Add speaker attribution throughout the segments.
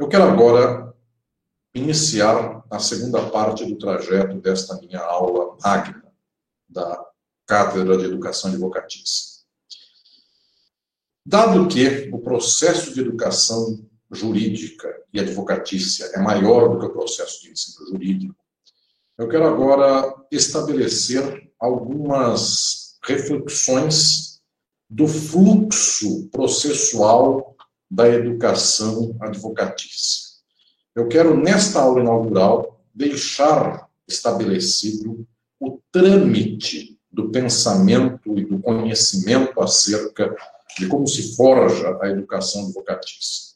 Speaker 1: Eu quero agora iniciar a segunda parte do trajeto desta minha aula magna da Cátedra de Educação Advocatícia. Dado que o processo de educação jurídica e advocatícia é maior do que o processo de ensino jurídico, eu quero agora estabelecer algumas reflexões do fluxo processual da educação advocatícia. Eu quero, nesta aula inaugural, deixar estabelecido o trâmite do pensamento e do conhecimento acerca de como se forja a educação advocatícia.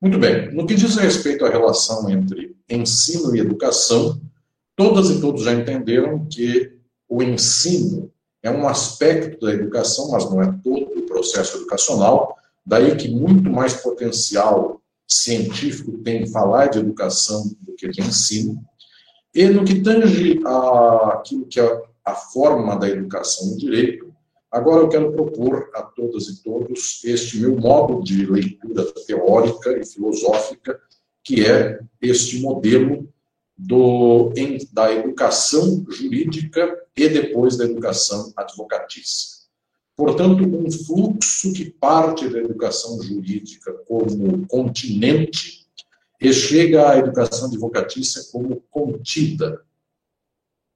Speaker 1: Muito bem, no que diz respeito à relação entre ensino e educação, todas e todos já entenderam que o ensino é um aspecto da educação, mas não é todo o processo educacional, daí que muito mais potencial científico tem falar de educação do que de ensino. E no que tange aquilo que é a forma da educação no direito, agora eu quero propor a todas e todos este meu modo de leitura teórica e filosófica, que é este modelo do, em, da educação jurídica e depois da educação advocatícia. Portanto, um fluxo que parte da educação jurídica como continente e chega à educação advocatícia como contida.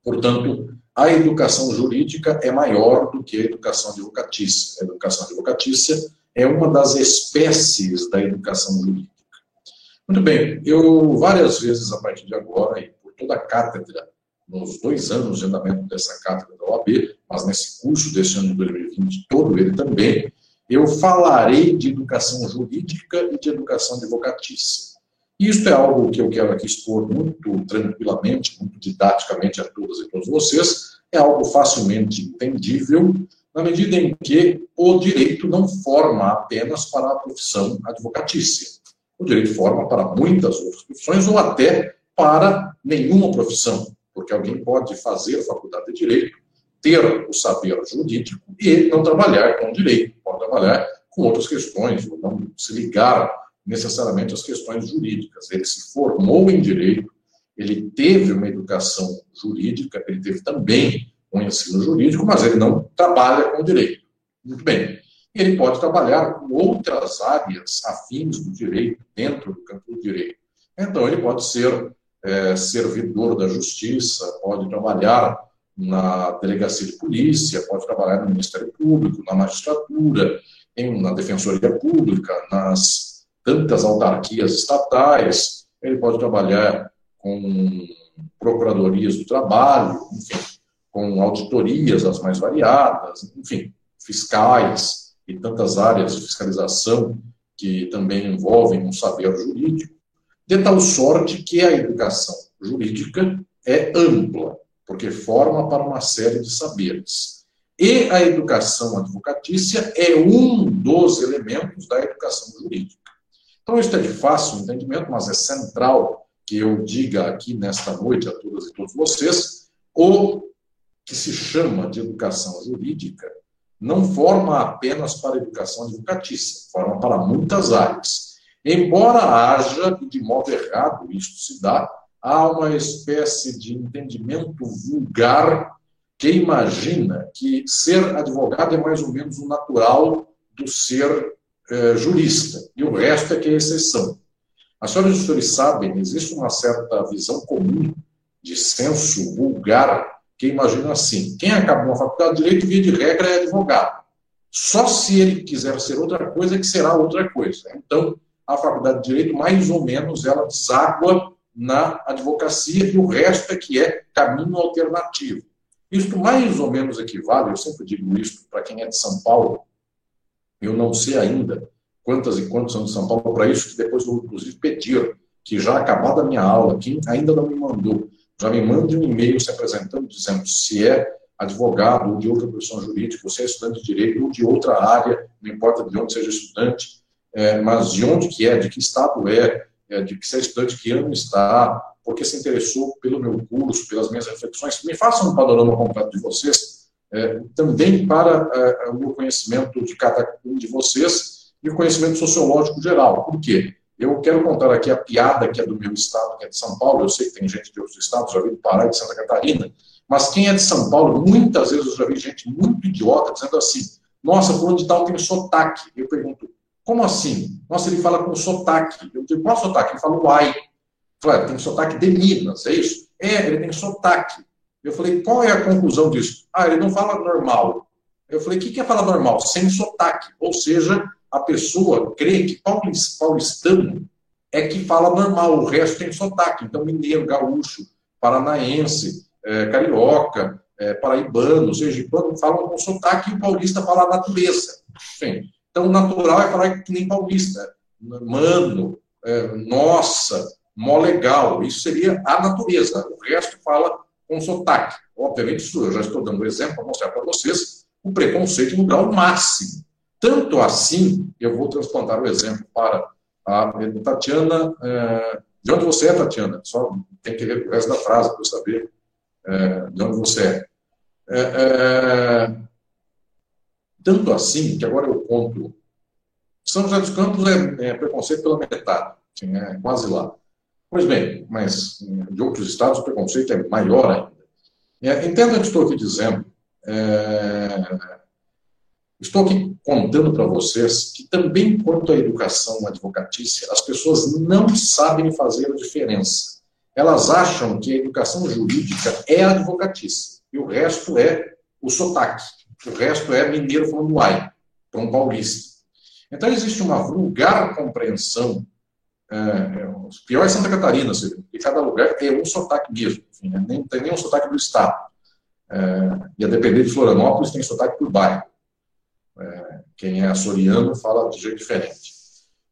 Speaker 1: Portanto, a educação jurídica é maior do que a educação advocatícia. A educação advocatícia é uma das espécies da educação jurídica. Muito bem, eu várias vezes a partir de agora, e por toda a cátedra, nos dois anos de andamento dessa cátedra da OAB, mas nesse curso desse ano de 2020, todo ele também, eu falarei de educação jurídica e de educação advocatícia. Isto é algo que eu quero aqui expor muito tranquilamente, muito didaticamente a todas e todos vocês, é algo facilmente entendível, na medida em que o direito não forma apenas para a profissão advocatícia o direito forma para muitas outras profissões ou até para nenhuma profissão, porque alguém pode fazer faculdade de direito, ter o saber jurídico e não trabalhar com direito, pode trabalhar com outras questões, ou não se ligar necessariamente às questões jurídicas. Ele se formou em direito, ele teve uma educação jurídica, ele teve também um ensino jurídico, mas ele não trabalha com direito. Muito bem ele pode trabalhar com outras áreas afins do direito, dentro do campo do direito. Então, ele pode ser é, servidor da justiça, pode trabalhar na delegacia de polícia, pode trabalhar no Ministério Público, na magistratura, em, na defensoria pública, nas tantas autarquias estatais, ele pode trabalhar com procuradorias do trabalho, enfim, com auditorias as mais variadas, enfim, fiscais, e tantas áreas de fiscalização que também envolvem um saber jurídico, de tal sorte que a educação jurídica é ampla, porque forma para uma série de saberes. E a educação advocatícia é um dos elementos da educação jurídica. Então, isso é de fácil entendimento, mas é central que eu diga aqui nesta noite a todas e todos vocês o que se chama de educação jurídica não forma apenas para a educação advocatícia, forma para muitas áreas. Embora haja, e de modo errado isso se dá, há uma espécie de entendimento vulgar que imagina que ser advogado é mais ou menos o natural do ser eh, jurista, e o resto é que é exceção. As senhoras e senhores sabem, existe uma certa visão comum de senso vulgar que imagina assim: quem acabou a faculdade de direito, via de regra, é advogado. Só se ele quiser ser outra coisa, que será outra coisa. Então, a faculdade de direito, mais ou menos, ela deságua na advocacia e o resto é que é caminho alternativo. Isto mais ou menos equivale, eu sempre digo isso para quem é de São Paulo, eu não sei ainda quantas e quantos são de São Paulo para isso, que depois vou inclusive pedir que já acabada a minha aula, quem ainda não me mandou já me mande um e-mail se apresentando, dizendo se é advogado ou de outra profissão jurídica, você é estudante de direito ou de outra área, não importa de onde seja estudante, é, mas de onde que é, de que estado é, é, de que você é estudante, que ano está, porque se interessou pelo meu curso, pelas minhas reflexões, me façam um panorama completo de vocês, é, também para é, o conhecimento de cada um de vocês e o conhecimento sociológico geral. Por quê? Eu quero contar aqui a piada que é do meu estado, que é de São Paulo. Eu sei que tem gente de outros estados, já vi do Pará e de Santa Catarina. Mas quem é de São Paulo, muitas vezes eu já vi gente muito idiota dizendo assim: nossa, fulano de tal tem sotaque. Eu pergunto, como assim? Nossa, ele fala com sotaque. Eu digo, qual sotaque? Ele fala uai. Falei, tem sotaque de Minas, é isso? É, ele tem sotaque. Eu falei, qual é a conclusão disso? Ah, ele não fala normal. Eu falei, o que é falar normal? Sem sotaque. Ou seja, a pessoa crê que paulistano é que fala normal, o resto tem sotaque. Então, mineiro, gaúcho, paranaense, é, carioca, é, paraibano, sergipano, falam com sotaque e o paulista fala natureza. Enfim, então, natural é falar que nem paulista. Mano, é, nossa, mó legal. Isso seria a natureza. O resto fala com sotaque. Obviamente, isso eu já estou dando um exemplo para mostrar para vocês o preconceito no grau máximo. Tanto assim, eu vou transplantar o exemplo para a Tatiana. É, de onde você é, Tatiana? Só tem que ver o resto da frase para eu saber é, de onde você é. é, é tanto assim, que agora eu conto. São José dos Campos é, é preconceito pela metade, assim, é quase lá. Pois bem, mas de outros estados o preconceito é maior ainda. É, entenda o que estou aqui dizendo. É, estou aqui contando para vocês que também quanto à educação advocatícia, as pessoas não sabem fazer a diferença. Elas acham que a educação jurídica é advocatícia e o resto é o sotaque. O resto é mineiro falando uai, para um paulista. Então existe uma vulgar compreensão é, é, pior é Santa Catarina, e cada lugar é um sotaque mesmo, enfim, né? nem tem nenhum sotaque do Estado. É, e a depender de Florianópolis, tem sotaque por bairro. É, quem é açoriano fala de jeito diferente.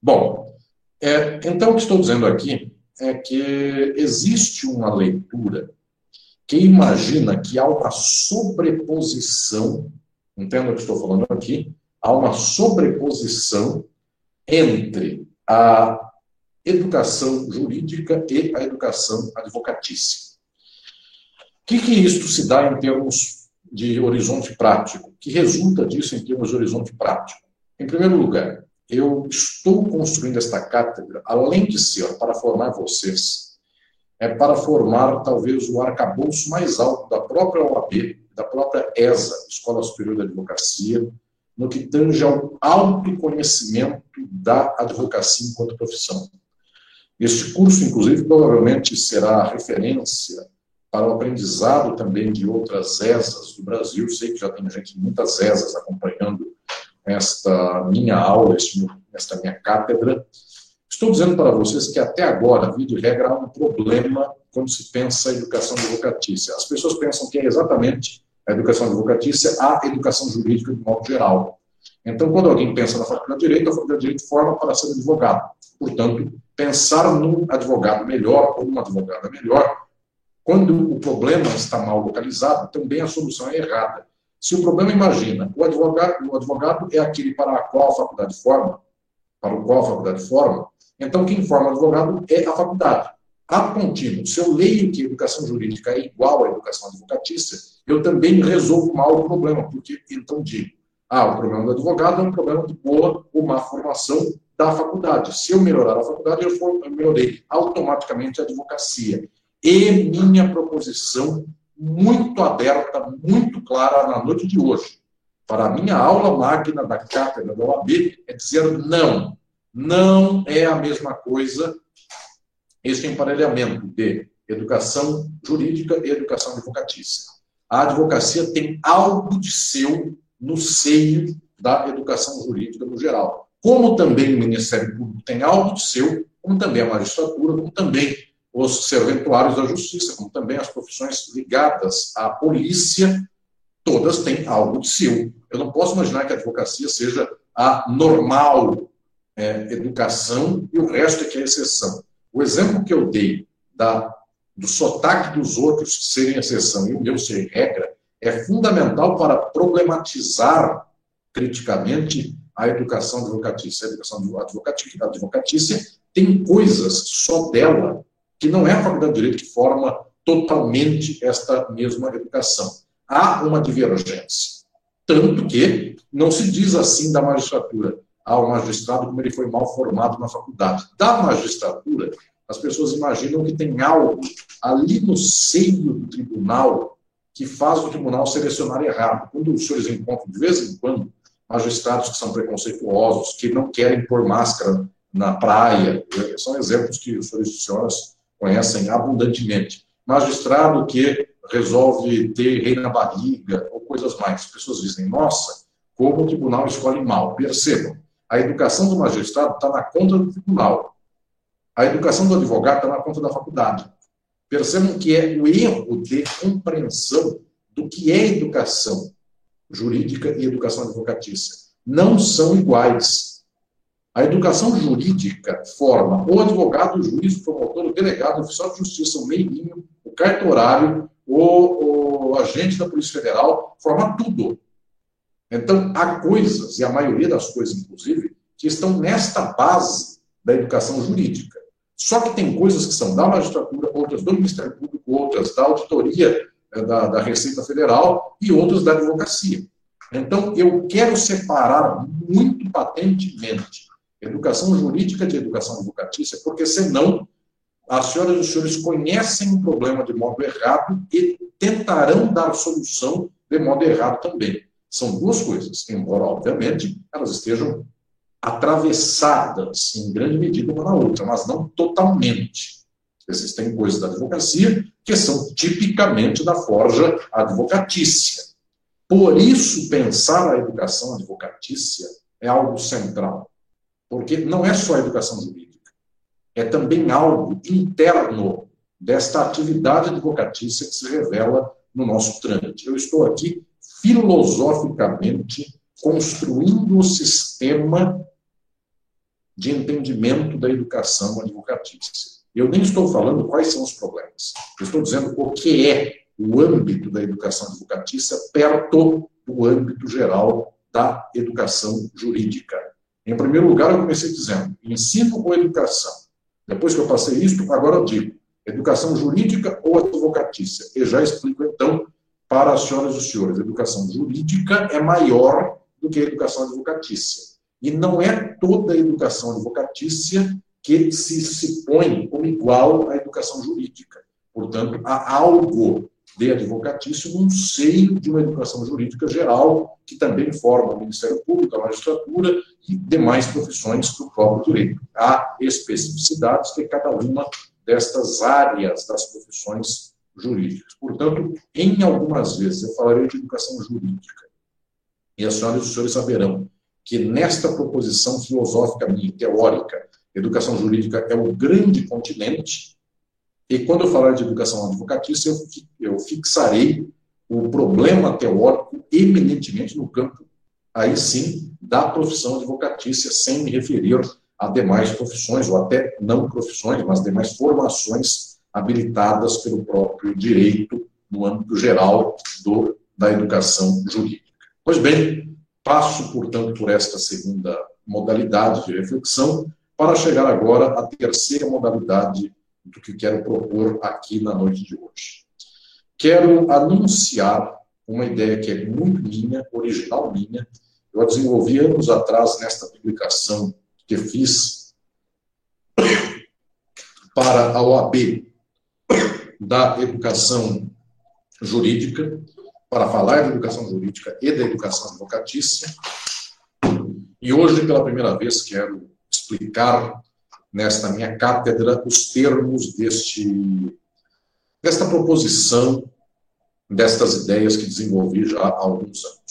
Speaker 1: Bom, é, então o que estou dizendo aqui é que existe uma leitura que imagina que há uma sobreposição, entenda o que estou falando aqui, há uma sobreposição entre a educação jurídica e a educação advocatícia. O que, que isto se dá em termos de horizonte prático? O que resulta disso em termos de horizonte prático? Em primeiro lugar, eu estou construindo esta cátedra, além de ser para formar vocês, é para formar talvez o arcabouço mais alto da própria OAB, da própria ESA, Escola Superior da Advocacia, no que tange ao autoconhecimento da advocacia enquanto profissão. Este curso, inclusive, provavelmente será referência para o aprendizado também de outras ESAs do Brasil. Sei que já tem gente, muitas ESAs acompanhando esta minha aula, esta minha cátedra. Estou dizendo para vocês que até agora, via de regra, há um problema quando se pensa em educação advocatícia. As pessoas pensam que é exatamente a educação advocatícia a educação jurídica de modo geral. Então, quando alguém pensa na faculdade de Direito, a faculdade de Direito forma para ser advogado. Portanto, pensar num advogado melhor ou numa advogada melhor, quando o problema está mal localizado, também a solução é errada. Se o problema, imagina, o advogado, o advogado é aquele para a qual a faculdade forma, para o qual a faculdade forma, então quem forma advogado é a faculdade. A contínuo, se eu leio que educação jurídica é igual à educação advocatícia, eu também resolvo mal o problema, porque então digo, ah, o problema do advogado é um problema de boa ou má formação da faculdade. Se eu melhorar a faculdade, eu, for, eu melhorei automaticamente a advocacia. E minha proposição muito aberta, muito clara na noite de hoje, para a minha aula magna da cátedra da OAB, é dizer não. Não é a mesma coisa este emparelhamento de educação jurídica e educação advocatícia. A advocacia tem algo de seu no seio da educação jurídica no geral como também o Ministério Público tem algo de seu, como também a magistratura, como também os serventuários da justiça, como também as profissões ligadas à polícia, todas têm algo de seu. Eu não posso imaginar que a advocacia seja a normal é, educação e o resto é que é exceção. O exemplo que eu dei da, do sotaque dos outros serem exceção e o meu ser regra é fundamental para problematizar criticamente a educação advocatícia. A educação advocatícia, advocatícia tem coisas só dela que não é a Faculdade de Direito que forma totalmente esta mesma educação. Há uma divergência. Tanto que não se diz assim da magistratura. ao magistrado como ele foi mal formado na faculdade. Da magistratura, as pessoas imaginam que tem algo ali no seio do tribunal que faz o tribunal selecionar errado. Quando os senhores encontram, de vez em quando, magistrados que são preconceituosos, que não querem pôr máscara na praia, são exemplos que os senhores e senhoras conhecem abundantemente. Magistrado que resolve ter rei na barriga, ou coisas mais. As pessoas dizem, nossa, como o tribunal escolhe mal. Percebam, a educação do magistrado está na conta do tribunal. A educação do advogado está na conta da faculdade. Percebam que é o erro de compreensão do que é educação jurídica e educação advocatícia. Não são iguais. A educação jurídica forma o advogado, o juiz, o promotor, o delegado, o oficial de justiça, o meirinho, o cartorário, o, o agente da Polícia Federal, forma tudo. Então, há coisas, e a maioria das coisas, inclusive, que estão nesta base da educação jurídica. Só que tem coisas que são da magistratura, outras do Ministério Público, outras da auditoria eh, da, da Receita Federal e outras da advocacia. Então, eu quero separar muito patentemente educação jurídica de educação advocatícia, porque senão as senhoras e os senhores conhecem o problema de modo errado e tentarão dar solução de modo errado também. São duas coisas, embora, obviamente, elas estejam atravessadas em grande medida uma na outra, mas não totalmente. Existem coisas da advocacia que são tipicamente da forja advocatícia. Por isso, pensar a educação advocatícia é algo central, porque não é só a educação jurídica, é também algo interno desta atividade advocatícia que se revela no nosso trâmite. Eu estou aqui filosoficamente construindo o sistema de entendimento da educação advocatícia. Eu nem estou falando quais são os problemas. Eu estou dizendo o que é o âmbito da educação advocatícia perto do âmbito geral da educação jurídica. Em primeiro lugar, eu comecei dizendo ensino ou educação. Depois que eu passei isso, agora eu digo educação jurídica ou advocatícia. E já explico, então, para as senhoras e os senhores, educação jurídica é maior do que a educação advocatícia. E não é toda a educação advocatícia que se, se põe como igual à educação jurídica. Portanto, há algo de advocatício no seio de uma educação jurídica geral, que também forma o Ministério Público, a magistratura e demais profissões do próprio direito. Há especificidades de cada uma destas áreas das profissões jurídicas. Portanto, em algumas vezes eu falarei de educação jurídica, e as senhoras e os senhores saberão que nesta proposição filosófica minha, teórica, educação jurídica é o grande continente, e quando eu falar de educação advocatícia, eu, fixarei o problema teórico eminentemente no campo, aí sim, da profissão advocatícia, sem me referir a demais profissões, ou até não profissões, mas demais formações habilitadas pelo próprio direito no âmbito geral do, da educação jurídica. Pois bem, passo, portanto, por esta segunda modalidade de reflexão, para chegar agora à terceira modalidade do que quero propor aqui na noite de hoje. Quero anunciar uma ideia que é muito minha, original minha. Eu a desenvolvi anos atrás nesta publicação que fiz para a OAB da educação jurídica, para falar de educação jurídica e da educação advocatícia. E hoje, pela primeira vez, quero explicar nesta minha cátedra os termos deste, desta proposição, destas ideias que desenvolvi já há alguns anos.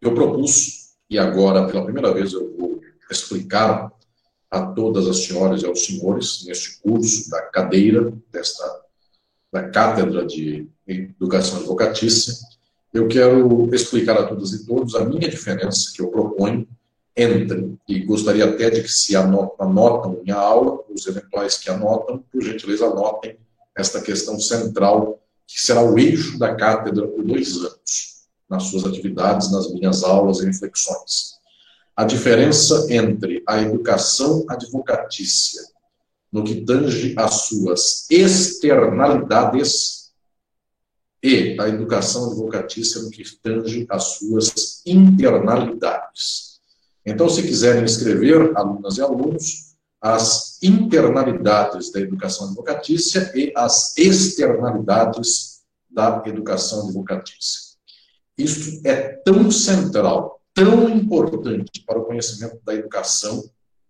Speaker 1: Eu propus, e agora pela primeira vez eu vou explicar a todas as senhoras e aos senhores neste curso da cadeira desta da cátedra de educação advocatícia, eu quero explicar a todas e todos a minha diferença que eu proponho entre, e gostaria até de que se anotam minha aula, os eventuais que anotam, por gentileza anotem esta questão central, que será o eixo da cátedra por dois anos, nas suas atividades, nas minhas aulas e reflexões. A diferença entre a educação advocatícia, no que tange às suas externalidades, e a educação advocatícia no que tange às suas internalidades. Então, se quiserem escrever, alunas e alunos, as internalidades da educação advocatícia e as externalidades da educação advocatícia. Isso é tão central, tão importante para o conhecimento da educação,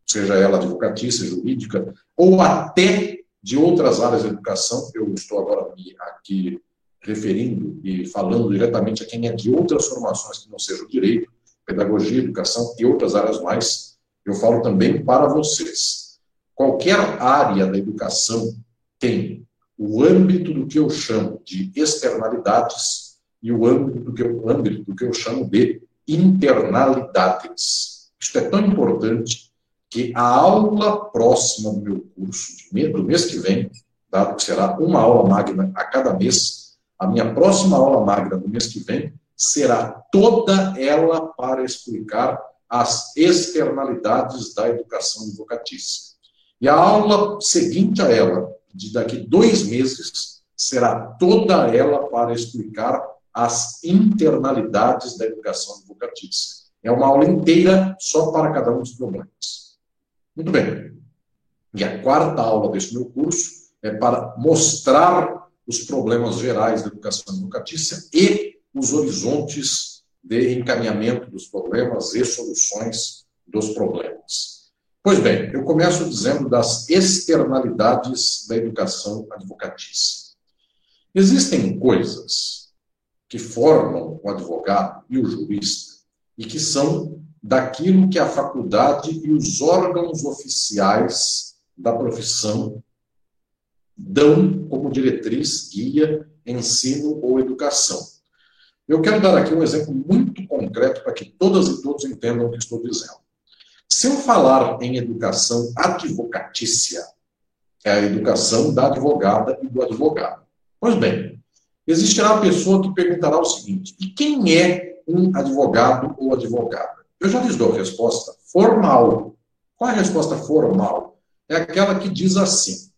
Speaker 1: seja ela advocatícia, jurídica, ou até de outras áreas da educação. Eu estou agora aqui referindo e falando diretamente a quem é de outras formações que não sejam direito, pedagogia, educação e outras áreas mais. Eu falo também para vocês. Qualquer área da educação tem o âmbito do que eu chamo de externalidades e o âmbito do que eu, âmbito do que eu chamo de internalidades. Isto é tão importante que a aula próxima do meu curso, do mês que vem, dado que será uma aula magna a cada mês, a minha próxima aula magna do mês que vem será toda ela para explicar as externalidades da educação advocatícia. E a aula seguinte a ela, de daqui dois meses, será toda ela para explicar as internalidades da educação advocatícia. É uma aula inteira só para cada um dos problemas. Muito bem. E a quarta aula desse meu curso é para mostrar os problemas gerais da educação advocatícia e os horizontes de encaminhamento dos problemas e soluções dos problemas. Pois bem, eu começo dizendo das externalidades da educação advocatícia. Existem coisas que formam o advogado e o jurista e que são daquilo que a faculdade e os órgãos oficiais da profissão dão como diretriz, guia, ensino ou educação. Eu quero dar aqui um exemplo muito concreto para que todas e todos entendam o que estou dizendo. Se eu falar em educação advocatícia, é a educação da advogada e do advogado. Pois bem, existirá a pessoa que perguntará o seguinte: e quem é um advogado ou advogada? Eu já lhes dou a resposta formal. Qual é a resposta formal? É aquela que diz assim: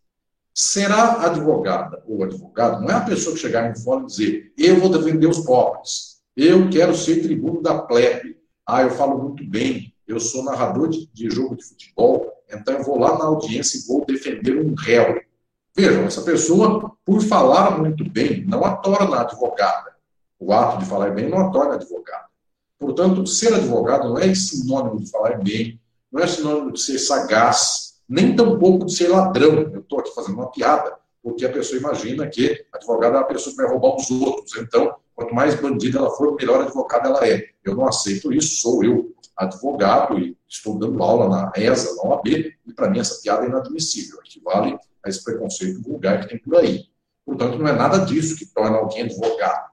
Speaker 1: será advogada ou advogado, não é a pessoa que chegar no fórum e dizer, eu vou defender os pobres, eu quero ser tribuno da plebe, ah, eu falo muito bem, eu sou narrador de, de jogo de futebol, então eu vou lá na audiência e vou defender um réu. Vejam, essa pessoa, por falar muito bem, não a torna advogada. O ato de falar bem não a torna advogada. Portanto, ser advogado não é sinônimo de falar bem, não é sinônimo de ser sagaz, nem tampouco de ser ladrão. Eu estou aqui fazendo uma piada, porque a pessoa imagina que advogado é a pessoa que vai roubar os outros. Então, quanto mais bandida ela for, melhor advogada ela é. Eu não aceito isso, sou eu advogado e estou dando aula na ESA, na OAB, e para mim essa piada é inadmissível, equivale a esse preconceito vulgar que tem por aí. Portanto, não é nada disso que torna alguém advogado.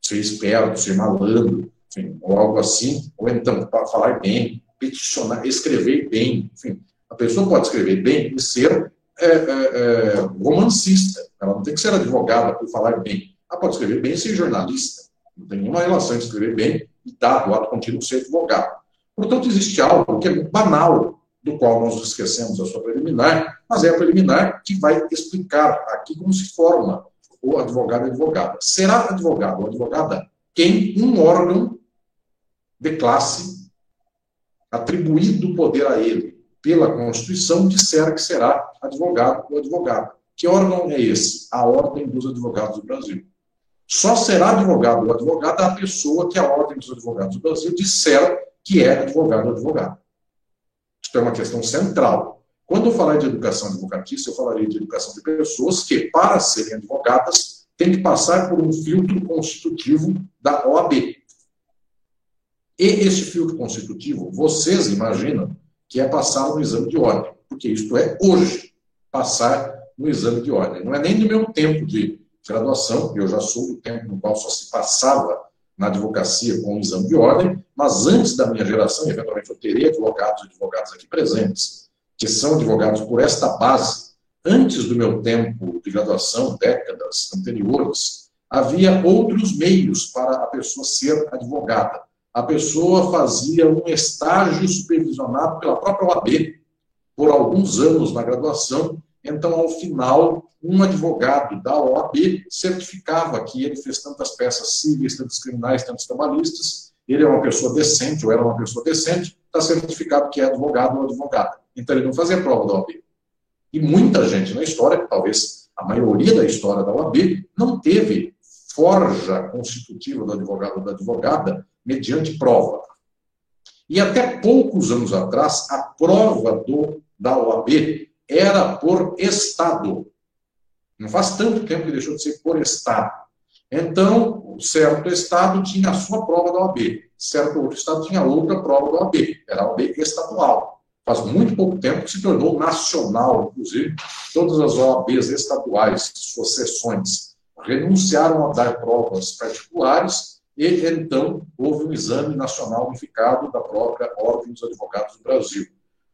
Speaker 1: Ser esperto, ser malandro, enfim, ou algo assim, ou então falar bem, peticionar, escrever bem, enfim. A pessoa pode escrever bem e ser é, é, é, romancista. Ela não tem que ser advogada por falar bem. Ela pode escrever bem e ser jornalista. Não tem nenhuma relação de escrever bem e dar do ato contínuo ser advogado. Portanto, existe algo que é banal, do qual nós esquecemos a sua preliminar, mas é a preliminar que vai explicar aqui como se forma o advogado e advogada. Será advogado ou advogada quem um órgão de classe atribuído poder a ele pela Constituição disser que será advogado ou advogada. Que órgão é esse? A Ordem dos Advogados do Brasil. Só será advogado ou advogada a pessoa que a Ordem dos Advogados do Brasil disser que é advogado ou advogado. Isso é uma questão central. Quando eu falar de educação advocatícia, eu falarei de educação de pessoas que, para serem advogadas, têm que passar por um filtro constitutivo da OAB. E este filtro constitutivo, vocês imaginam que é passar no exame de ordem, porque isto é hoje, passar no exame de ordem. Não é nem do meu tempo de graduação, eu já sou do tempo no qual só se passava na advocacia com o exame de ordem, mas antes da minha geração, eventualmente eu terei advogados e advogadas aqui presentes, que são advogados por esta base, antes do meu tempo de graduação, décadas anteriores, havia outros meios para a pessoa ser advogada. A pessoa fazia um estágio supervisionado pela própria OAB por alguns anos na graduação Então, ao final, um advogado da OAB certificava que ele fez tantas peças cíveis, tantas criminais, tantas trabalhistas, ele é uma pessoa decente, ou era uma pessoa decente, está certificado que é advogado ou advogada. Então, ele não fazia prova da OAB. E muita gente na história, talvez a maioria da história da OAB, não teve forja constitutiva do advogado ou da advogada mediante prova. E até poucos anos atrás, a prova do, da OAB era por Estado. Não faz tanto tempo que deixou de ser por Estado. Então, certo Estado tinha a sua prova da OAB, certo outro Estado tinha outra prova da OAB, era a OAB estadual. Faz muito pouco tempo que se tornou nacional, inclusive, todas as OABs estaduais, suas sessões, renunciaram a dar provas particulares e, então, houve um exame nacional unificado da própria Ordem dos Advogados do Brasil.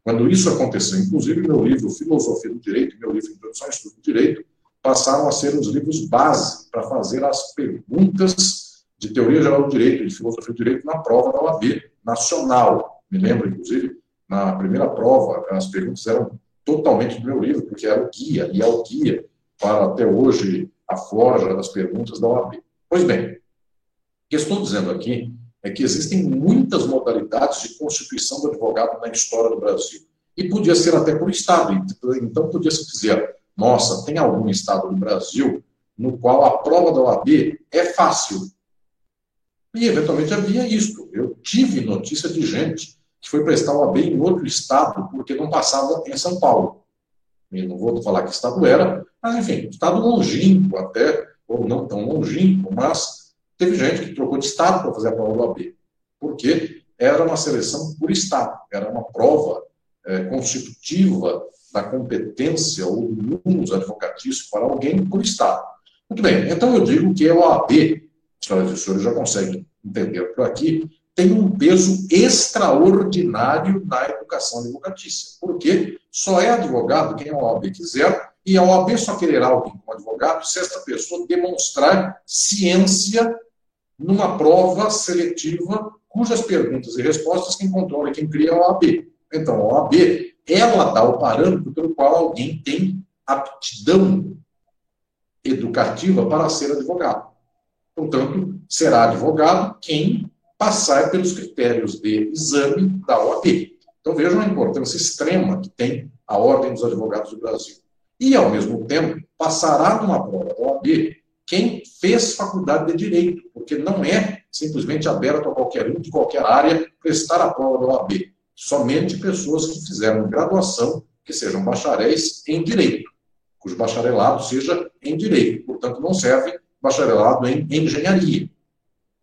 Speaker 1: Quando isso aconteceu, inclusive meu livro Filosofia do Direito, meu livro Introdução ao Estudo do Direito, passaram a ser os livros base para fazer as perguntas de teoria geral do direito, de filosofia do direito, na prova da OAB nacional. Me lembro, inclusive, na primeira prova, as perguntas eram totalmente do meu livro, porque era o guia, e é o guia para até hoje a forja das perguntas da OAB. Pois bem, que estou dizendo aqui é que existem muitas modalidades de constituição do advogado na história do Brasil. E podia ser até por Estado. Então, podia se dizer, nossa, tem algum Estado do Brasil no qual a prova da OAB é fácil. E, eventualmente, havia isto. Eu tive notícia de gente que foi prestar OAB em outro Estado porque não passava em São Paulo. E não vou falar que Estado era, mas, enfim, Estado longínquo até, ou não tão longínquo, mas Teve gente que trocou de estado para fazer a prova do AB, porque era uma seleção por estado, era uma prova é, constitutiva da competência ou do munus advocatício para alguém por estado. Muito bem, então eu digo que a OAB, senhoras e senhores já conseguem entender por aqui, tem um peso extraordinário na educação advocatícia, porque só é advogado quem a OAB quiser, e a OAB só quererá alguém como advogado se esta pessoa demonstrar ciência numa prova seletiva cujas perguntas e respostas quem controla e quem cria é a OAB. Então, a OAB, ela dá o parâmetro pelo qual alguém tem aptidão educativa para ser advogado. Portanto, será advogado quem passar pelos critérios de exame da OAB. Então, vejam a importância extrema que tem a Ordem dos Advogados do Brasil. E, ao mesmo tempo, passará numa prova da OAB quem fez faculdade de direito, porque não é simplesmente aberto a qualquer um de qualquer área prestar a prova da OAB. Somente pessoas que fizeram graduação, que sejam bacharéis em direito, cujo bacharelado seja em direito. Portanto, não serve bacharelado em engenharia.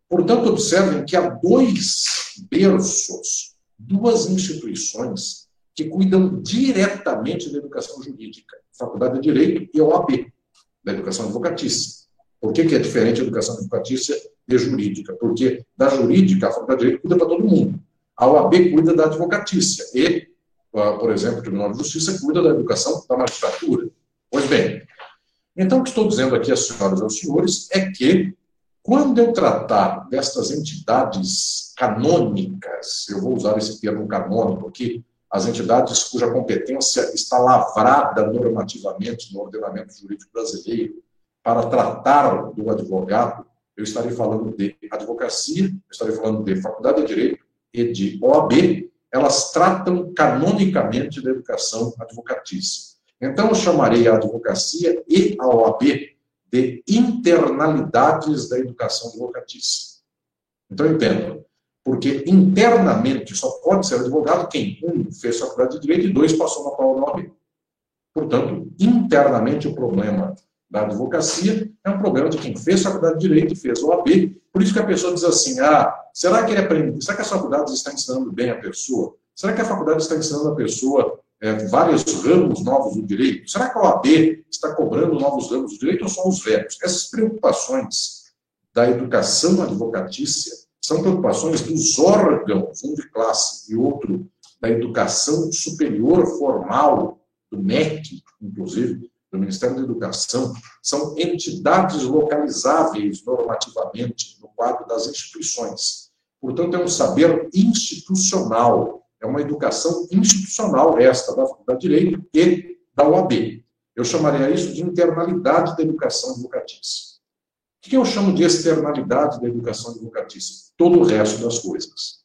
Speaker 1: Portanto, observem que há dois berços, duas instituições que cuidam diretamente da educação jurídica, Faculdade de Direito e OAB, da educação advocatícia. Por que, que é diferente a educação advocatícia e jurídica? Porque da jurídica, a faculdade de direito cuida para todo mundo. A OAB cuida da advocatícia e, por exemplo, o Tribunal de Justiça cuida da educação da magistratura. Pois bem, então o que estou dizendo aqui às senhoras e aos senhores é que, quando eu tratar destas entidades canônicas, eu vou usar esse termo canônico aqui, as entidades cuja competência está lavrada normativamente no ordenamento jurídico brasileiro, para tratar do advogado, eu estarei falando de advocacia, eu estarei falando de faculdade de direito e de OAB, elas tratam canonicamente da educação advocatícia. Então, eu chamarei a advocacia e a OAB de internalidades da educação advocatícia. Então, entendo, porque internamente só pode ser advogado quem, um, fez faculdade de direito e dois, passou na prova da OAB. Portanto, internamente o problema da advocacia, é um problema de quem fez faculdade de Direito fez OAB. Por isso que a pessoa diz assim, ah, será que ele aprende, será que as faculdades estão ensinando bem a pessoa? Será que a faculdade está ensinando a pessoa é, vários ramos novos do direito? Será que a OAB está cobrando novos ramos do direito ou são os velhos? Essas preocupações da educação advocatícia são preocupações dos órgãos, um de classe e outro da educação superior formal, do MEC, inclusive, do Ministério da Educação, são entidades localizáveis normativamente no quadro das instituições. Portanto, é um saber institucional, é uma educação institucional esta da Faculdade de Direito e da UAB. Eu chamaria isso de internalidade da educação advocatícia. O que eu chamo de externalidade da educação advocatícia? Todo o resto das coisas.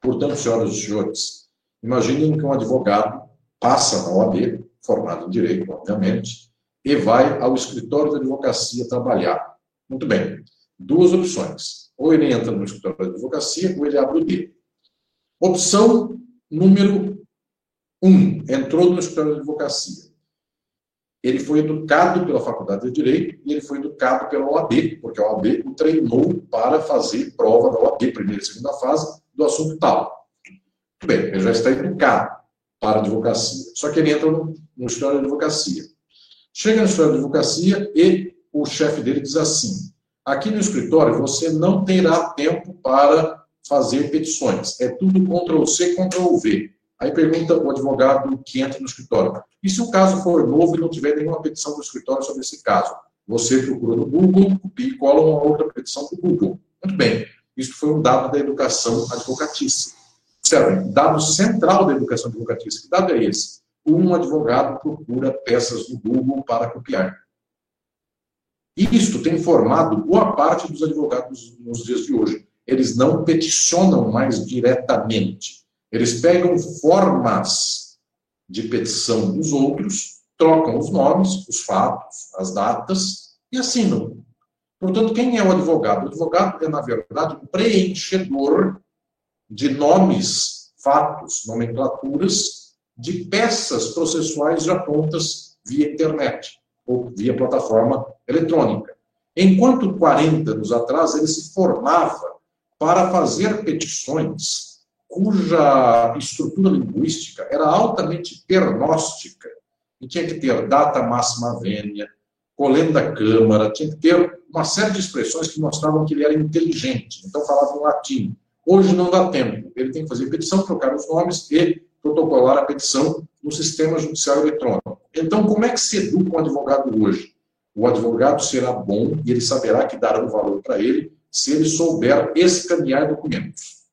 Speaker 1: Portanto, senhoras e senhores, imaginem que um advogado passa na OAB, formado em direito, obviamente, e vai ao escritório de advocacia trabalhar. Muito bem. Duas opções. Ou ele entra no escritório de advocacia, ou ele abre o D. Opção número um. Entrou no escritório de advocacia. Ele foi educado pela Faculdade de Direito e ele foi educado pela OAB, porque a OAB o treinou para fazer prova da OAB, primeira e segunda fase, do assunto tal. Muito bem, ele já está educado para a advocacia. Só que ele entra no, no de advocacia. Chega no escritório de advocacia e o chefe dele diz assim: aqui no escritório você não terá tempo para fazer petições. É tudo Ctrl-C, Ctrl-V. Aí pergunta o advogado que entra no escritório: e se o caso for novo e não tiver nenhuma petição do escritório sobre esse caso? Você procura no Google, e cola uma outra petição do Google. Muito bem. Isso foi um dado da educação advocatícia. Observem, dado central da educação advocatícia. Que dado é esse? Um advogado procura peças no Google para copiar. Isto tem formado boa parte dos advogados nos dias de hoje. Eles não peticionam mais diretamente. Eles pegam formas de petição dos outros, trocam os nomes, os fatos, as datas e assinam. Portanto, quem é o advogado? O advogado é, na verdade, um preenchedor de nomes, fatos, nomenclaturas de peças processuais já prontas via internet ou via plataforma eletrônica. Enquanto 40 anos atrás ele se formava para fazer petições cuja estrutura linguística era altamente pernóstica e tinha que ter data máxima vênia, colenda câmara, tinha que ter uma série de expressões que mostravam que ele era inteligente, então falava em latim. Hoje não dá tempo, ele tem que fazer petição, trocar os nomes e protocolar a petição no sistema judicial eletrônico. Então, como é que se educa um advogado hoje? O advogado será bom e ele saberá que dará um valor para ele se ele souber escanear documentos.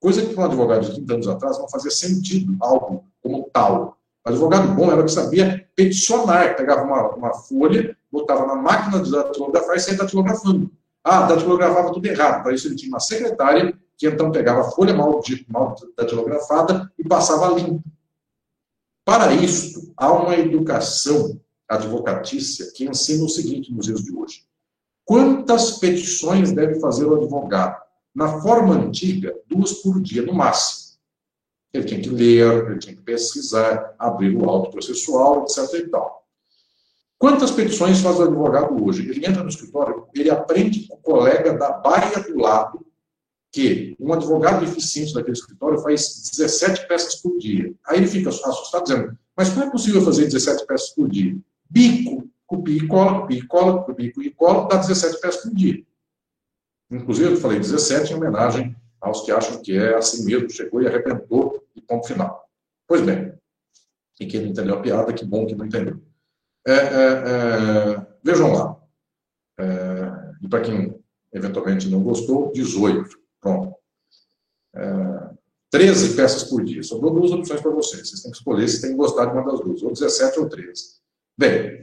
Speaker 1: Coisa que um advogado de 30 anos atrás não fazia sentido algo como tal. O advogado bom era que sabia peticionar, pegava uma, uma folha, botava na máquina de datilografar e saía datilografando. Ah, datilografava tudo errado. Para isso ele tinha uma secretária que então pegava a folha mal, mal datilografada e passava limpo. Para isso, há uma educação advocatícia que ensina o seguinte nos dias de hoje. Quantas petições deve fazer o advogado? Na forma antiga, duas por dia, no máximo. Ele tinha que ler, ele tinha que pesquisar, abrir o auto processual, etc. E tal. Quantas petições faz o advogado hoje? Ele entra no escritório, ele aprende com o colega da baia do lado que um advogado eficiente daquele escritório faz 17 peças por dia. Aí ele fica assustado dizendo, mas como é possível fazer 17 peças por dia? Bico, copia e cola, copia e cola, copia e cola, dá 17 peças por dia. Inclusive, eu falei 17 em homenagem aos que acham que é assim mesmo, chegou e arrebentou e ponto final. Pois bem, e quem não entendeu a piada, que bom que não entendeu. É, é, é, vejam lá, é, e para quem eventualmente não gostou, 18. Pronto. É, 13 peças por dia. Sobrou duas opções para vocês. Vocês têm que escolher se têm gostado de uma das duas, ou 17 ou 13. Bem,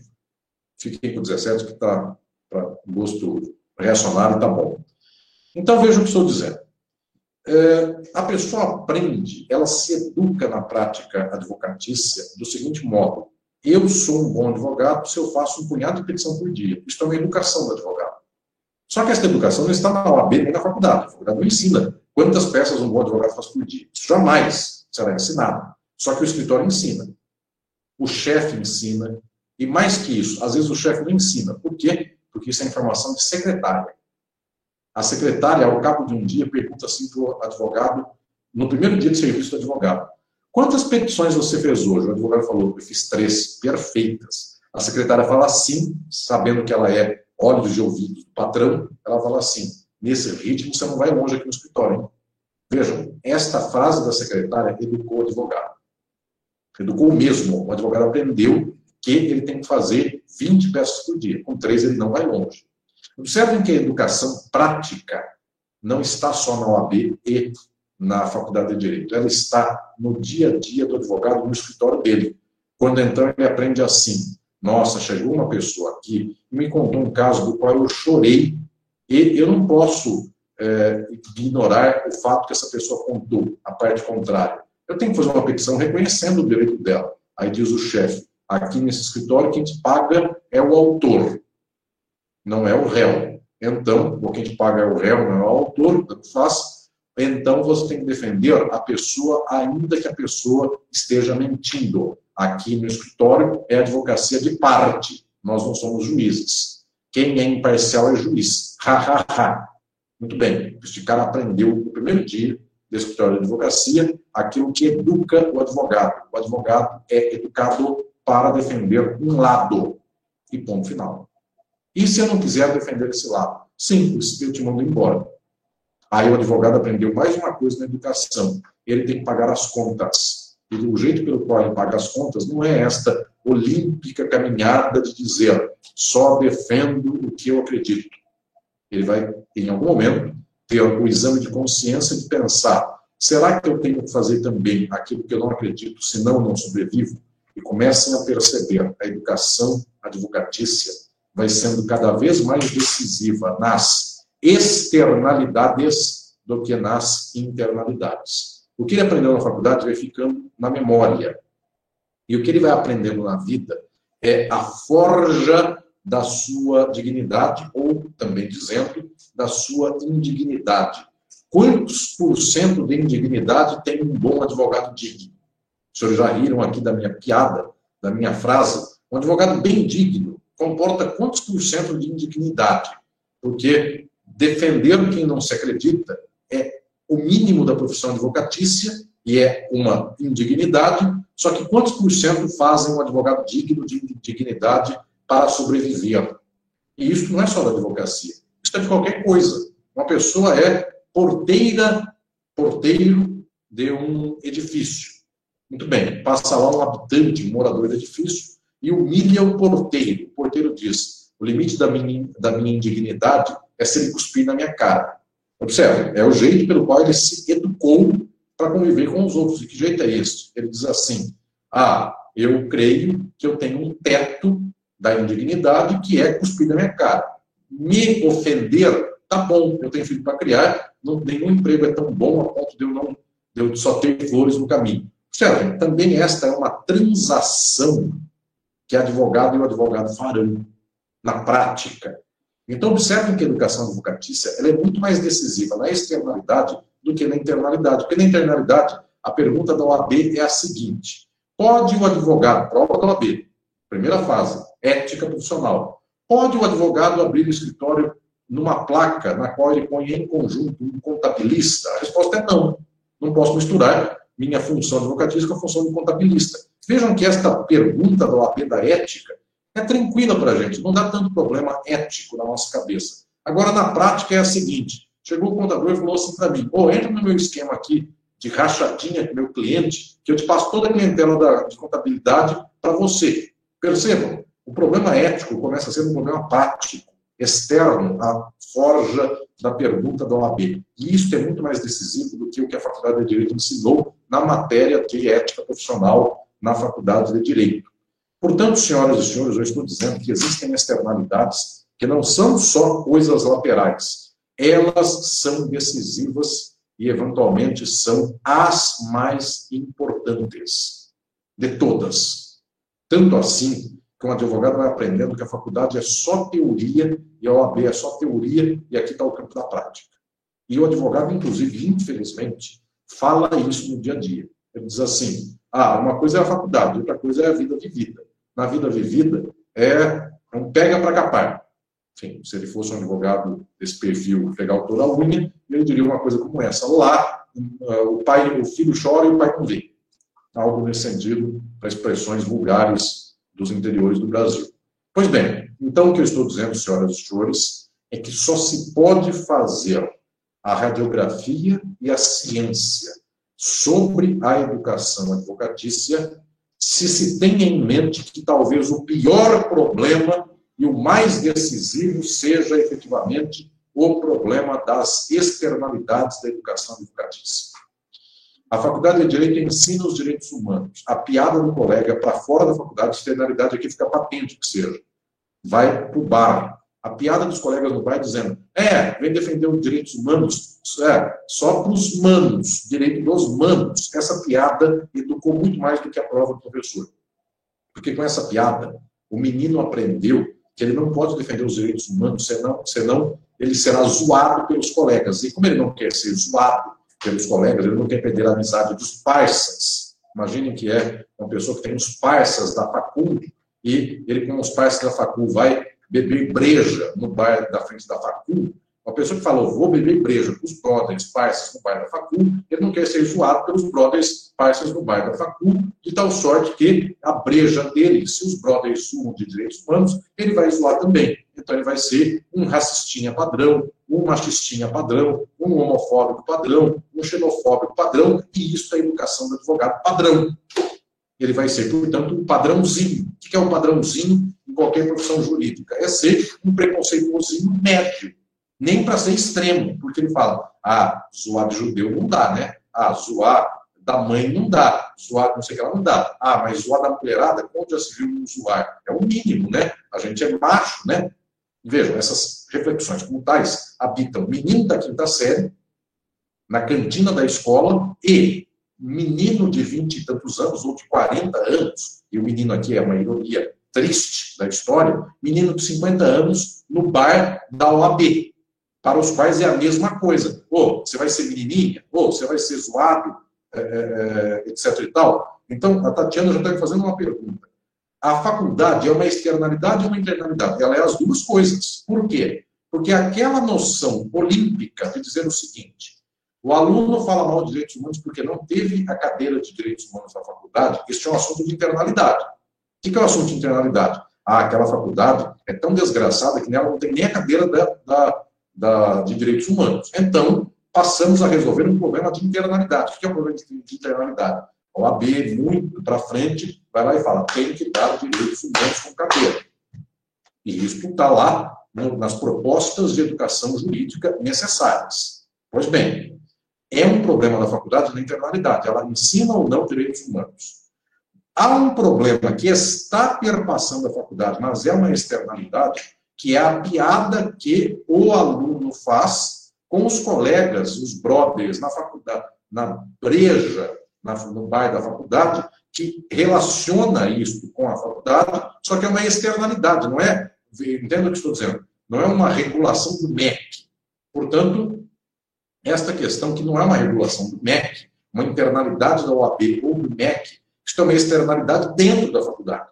Speaker 1: fiquei com 17, que está para gosto reacionário, está bom. Então, veja o que estou dizendo. É, a pessoa aprende, ela se educa na prática advocatícia do seguinte modo: eu sou um bom advogado se eu faço um punhado de petição por dia. Isso é uma educação do advogado. Só que essa educação não está na OAB nem na faculdade. A faculdade não ensina quantas peças um bom advogado faz por dia. Isso jamais será ensinado. Só que o escritório ensina. O chefe ensina. E mais que isso, às vezes o chefe não ensina. Por quê? Porque isso é informação de secretária. A secretária, ao cabo de um dia, pergunta assim para o advogado, no primeiro dia de serviço do advogado: Quantas petições você fez hoje? O advogado falou: Eu fiz três, perfeitas. A secretária fala sim, sabendo que ela é olhos de ouvido do patrão, ela fala assim: Nesse ritmo você não vai longe aqui no escritório. Hein? Vejam, esta frase da secretária educou o advogado. Educou mesmo. O advogado aprendeu que ele tem que fazer 20 peças por dia. Com três ele não vai longe. Observem que a educação prática não está só na OAB e na Faculdade de Direito. Ela está no dia a dia do advogado, no escritório dele. Quando então ele aprende assim: nossa, chegou uma pessoa aqui e me contou um caso do qual eu chorei, e eu não posso é, ignorar o fato que essa pessoa contou, a parte contrária. Eu tenho que fazer uma petição reconhecendo o direito dela. Aí diz o chefe: aqui nesse escritório, quem te paga é o autor, não é o réu. Então, ou quem te paga é o réu, não é o autor, tanto faz. Então, você tem que defender a pessoa, ainda que a pessoa esteja mentindo. Aqui no escritório é advocacia de parte. Nós não somos juízes. Quem é imparcial é juiz. Ha, ha, ha. Muito bem. Este cara aprendeu no primeiro dia do escritório de advocacia aquilo que educa o advogado. O advogado é educado para defender um lado. E ponto final. E se eu não quiser defender esse lado? Simples, eu te mando embora. Aí o advogado aprendeu mais uma coisa na educação. Ele tem que pagar as contas. E o jeito pelo qual ele paga as contas não é esta olímpica caminhada de dizer só defendo o que eu acredito. Ele vai, em algum momento, ter o exame de consciência de pensar: será que eu tenho que fazer também aquilo que eu não acredito, senão não sobrevivo? E comecem a perceber a educação advocatícia vai sendo cada vez mais decisiva nas externalidades do que nas internalidades. O que ele aprendeu na faculdade vai ficando na memória. E o que ele vai aprendendo na vida é a forja da sua dignidade, ou, também dizendo, da sua indignidade. Quantos por cento de indignidade tem um bom advogado digno? Os senhores já riram aqui da minha piada, da minha frase. Um advogado bem digno comporta quantos por cento de indignidade? Porque defender quem não se acredita é o mínimo da profissão advocatícia e é uma indignidade, só que quantos por cento fazem um advogado digno de dignidade para sobreviver. E isso não é só da advocacia, isso é de qualquer coisa. Uma pessoa é porteira, porteiro de um edifício. Muito bem, passa lá um habitante, um morador do edifício, e humilha o porteiro. O porteiro diz: o limite da minha, da minha indignidade é se ele cuspir na minha cara. Observe, é o jeito pelo qual ele se educou para conviver com os outros. E que jeito é esse? Ele diz assim: ah, eu creio que eu tenho um teto da indignidade, que é cuspir na minha cara. Me ofender, tá bom, eu tenho filho para criar, não, nenhum emprego é tão bom a ponto de eu, não, de eu só ter flores no caminho. Certo? Também esta é uma transação que advogado e o advogado farão na prática. Então, observem que a educação advocatícia ela é muito mais decisiva na externalidade do que na internalidade. Porque na internalidade, a pergunta da OAB é a seguinte: pode o advogado, prova da OAB, primeira fase, ética profissional. Pode o advogado abrir o escritório numa placa na qual ele põe em conjunto um contabilista? A resposta é não. Não posso misturar minha função advocatícia com a função de contabilista. Vejam que esta pergunta da OAB da ética é tranquila para a gente, não dá tanto problema ético na nossa cabeça. Agora, na prática, é a seguinte: chegou o contador e falou assim para mim: oh, entra no meu esquema aqui de rachadinha com meu cliente, que eu te passo toda a clientela da, de contabilidade para você. Percebam, o problema ético começa a ser um problema prático, externo à forja da pergunta da OAB. E isso é muito mais decisivo do que o que a Faculdade de Direito ensinou na matéria de ética profissional na Faculdade de Direito. Portanto, senhoras e senhores, eu estou dizendo que existem externalidades que não são só coisas laterais, elas são decisivas e, eventualmente, são as mais importantes de todas. Tanto assim que um advogado vai aprendendo que a faculdade é só teoria e a OAB é só teoria e aqui está o campo da prática. E o advogado, inclusive, infelizmente, fala isso no dia a dia. Ele diz assim: ah, uma coisa é a faculdade, outra coisa é a vida vivida. Na vida vivida é um pega para capar. Se ele fosse um advogado desse perfil, o touro à unha, ele diria uma coisa como essa. Lá, o pai, o filho chora e o pai não vê. Algo nesse sentido, para expressões vulgares dos interiores do Brasil. Pois bem, então o que eu estou dizendo, senhoras e senhores, é que só se pode fazer a radiografia e a ciência sobre a educação advocatícia se se tem em mente que talvez o pior problema e o mais decisivo seja efetivamente o problema das externalidades da educação advocatícia. A faculdade de Direito ensina os direitos humanos. A piada do colega para fora da faculdade, externalidade aqui fica patente que seja. Vai para o bar. A piada dos colegas no bar dizendo: é, vem defender os direitos humanos, é, só para os manos, direito dos manos. Essa piada educou muito mais do que a prova do professor. Porque com essa piada, o menino aprendeu que ele não pode defender os direitos humanos, senão, senão ele será zoado pelos colegas. E como ele não quer ser zoado pelos colegas, ele não quer perder a amizade dos parceiros. Imaginem que é uma pessoa que tem os parceiros da faculdade e ele com os parceiros da faculdade vai beber breja no bar da frente da faculdade uma pessoa que falou, vou beber breja com os brothers, parceiros no bairro da Facu, ele não quer ser zoado pelos brothers, parceiros no bairro da Facu, de tal sorte que a breja dele, se os brothers sumam de direitos humanos, ele vai zoar também. Então ele vai ser um racistinha padrão, um machistinha padrão, um homofóbico padrão, um xenofóbico padrão, e isso é a educação do advogado padrão. Ele vai ser, portanto, um padrãozinho. O que é um padrãozinho em qualquer profissão jurídica? É ser um preconceituosinho médio nem para ser extremo, porque ele fala, ah, zoar de judeu não dá, né? Ah, zoar da mãe não dá, zoar não sei o que lá não dá. Ah, mas zoar da mulherada, onde já se viu um zoar? É o mínimo, né? A gente é macho, né? Vejam, essas reflexões como tais habitam menino da quinta série, na cantina da escola, e menino de vinte e tantos anos, ou de 40 anos, e o menino aqui é uma ironia triste da história, menino de 50 anos no bar da OAB, para os quais é a mesma coisa. Ou você vai ser menininha, ou você vai ser zoado, é, é, é etc. e tal. Então, a Tatiana já está fazendo uma pergunta. A faculdade é uma externalidade ou uma internalidade? Ela é as duas coisas. Por quê? Porque aquela noção olímpica de dizer o seguinte: o aluno fala mal de direitos humanos porque não teve a cadeira de direitos humanos na faculdade, este é um assunto de internalidade. O que é o um assunto de internalidade? Ah, aquela faculdade é tão desgraçada que nela não tem nem a cadeira da, da da, de direitos humanos. Então, passamos a resolver um problema de internalidade. O que é o um problema de internalidade? O AB, muito para frente, vai lá e fala: tem que dar direitos humanos com cadeira. E isso está lá no, nas propostas de educação jurídica necessárias. Pois bem, é um problema da faculdade na internalidade. Ela ensina ou não direitos humanos. Há um problema que está perpassando a faculdade, mas é uma externalidade, que é a piada que o aluno faz com os colegas, os brothers na faculdade, na breja, na, no bairro da faculdade, que relaciona isso com a faculdade, só que é uma externalidade, não é? Entenda o que estou dizendo. Não é uma regulação do MEC. Portanto, esta questão que não é uma regulação do MEC, uma internalidade da OAB ou do MEC, isso é uma externalidade dentro da faculdade.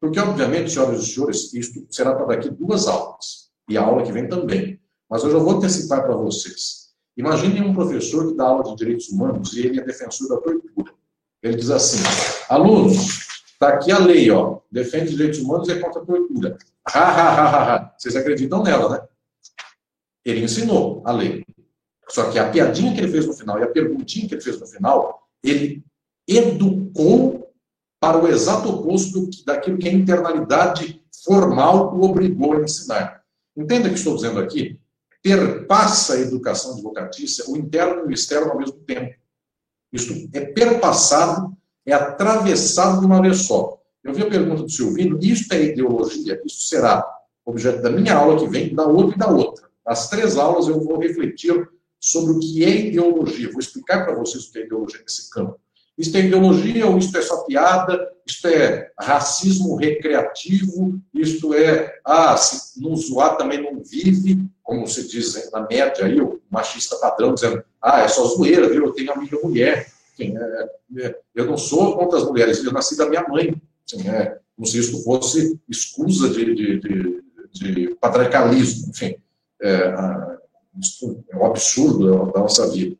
Speaker 1: Porque, obviamente, senhoras e senhores, isso será para daqui duas aulas, e a aula que vem também. Mas eu já vou antecipar para vocês. Imaginem um professor que dá aula de direitos humanos e ele é defensor da tortura. Ele diz assim: alunos, está aqui a lei, ó, defende direitos humanos e é contra a tortura. Ha, ha, ha, ha, ha. Vocês acreditam nela, né? Ele ensinou a lei. Só que a piadinha que ele fez no final e a perguntinha que ele fez no final, ele educou para o exato oposto daquilo que a internalidade formal o obrigou a ensinar. Entenda o que estou dizendo aqui? Perpassa a educação advocatícia, o interno e o externo ao mesmo tempo. Isso é perpassado, é atravessado de uma vez só. Eu vi a pergunta do Silvino, isso é ideologia? Isso será objeto da minha aula que vem, da outra e da outra. As três aulas eu vou refletir sobre o que é ideologia. Vou explicar para vocês o que é ideologia nesse campo. Isto é ideologia ou isto é só piada? Isto é racismo recreativo? Isto é, ah, se não zoar também não vive, como se diz na média aí, o machista padrão dizendo, ah, é só zoeira, viu? Eu tenho amiga mulher. É, é, eu não sou contra as mulheres, eu nasci da minha mãe. Assim, é, como se isso fosse escusa de, de, de, de patriarcalismo. Enfim, é, isso é um absurdo da nossa vida.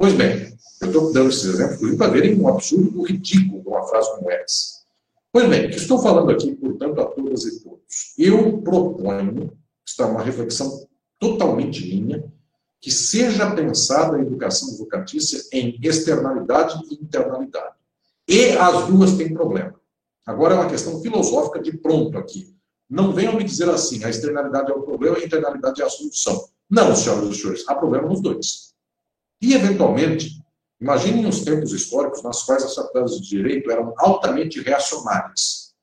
Speaker 1: Pois bem, eu estou dando esses exemplos para verem um absurdo, ridículo de uma frase como essa. Pois bem, o que estou falando aqui, portanto, a todas e todos? Eu proponho, está uma reflexão totalmente minha, que seja pensada a educação advocatícia em externalidade e internalidade. E as duas têm problema. Agora é uma questão filosófica de pronto aqui. Não venham me dizer assim, a externalidade é o problema e a internalidade é a solução. Não, senhoras e senhores, há problema nos dois. E, eventualmente, Imaginem os tempos históricos nas quais as faculdades de direito eram altamente reacionárias.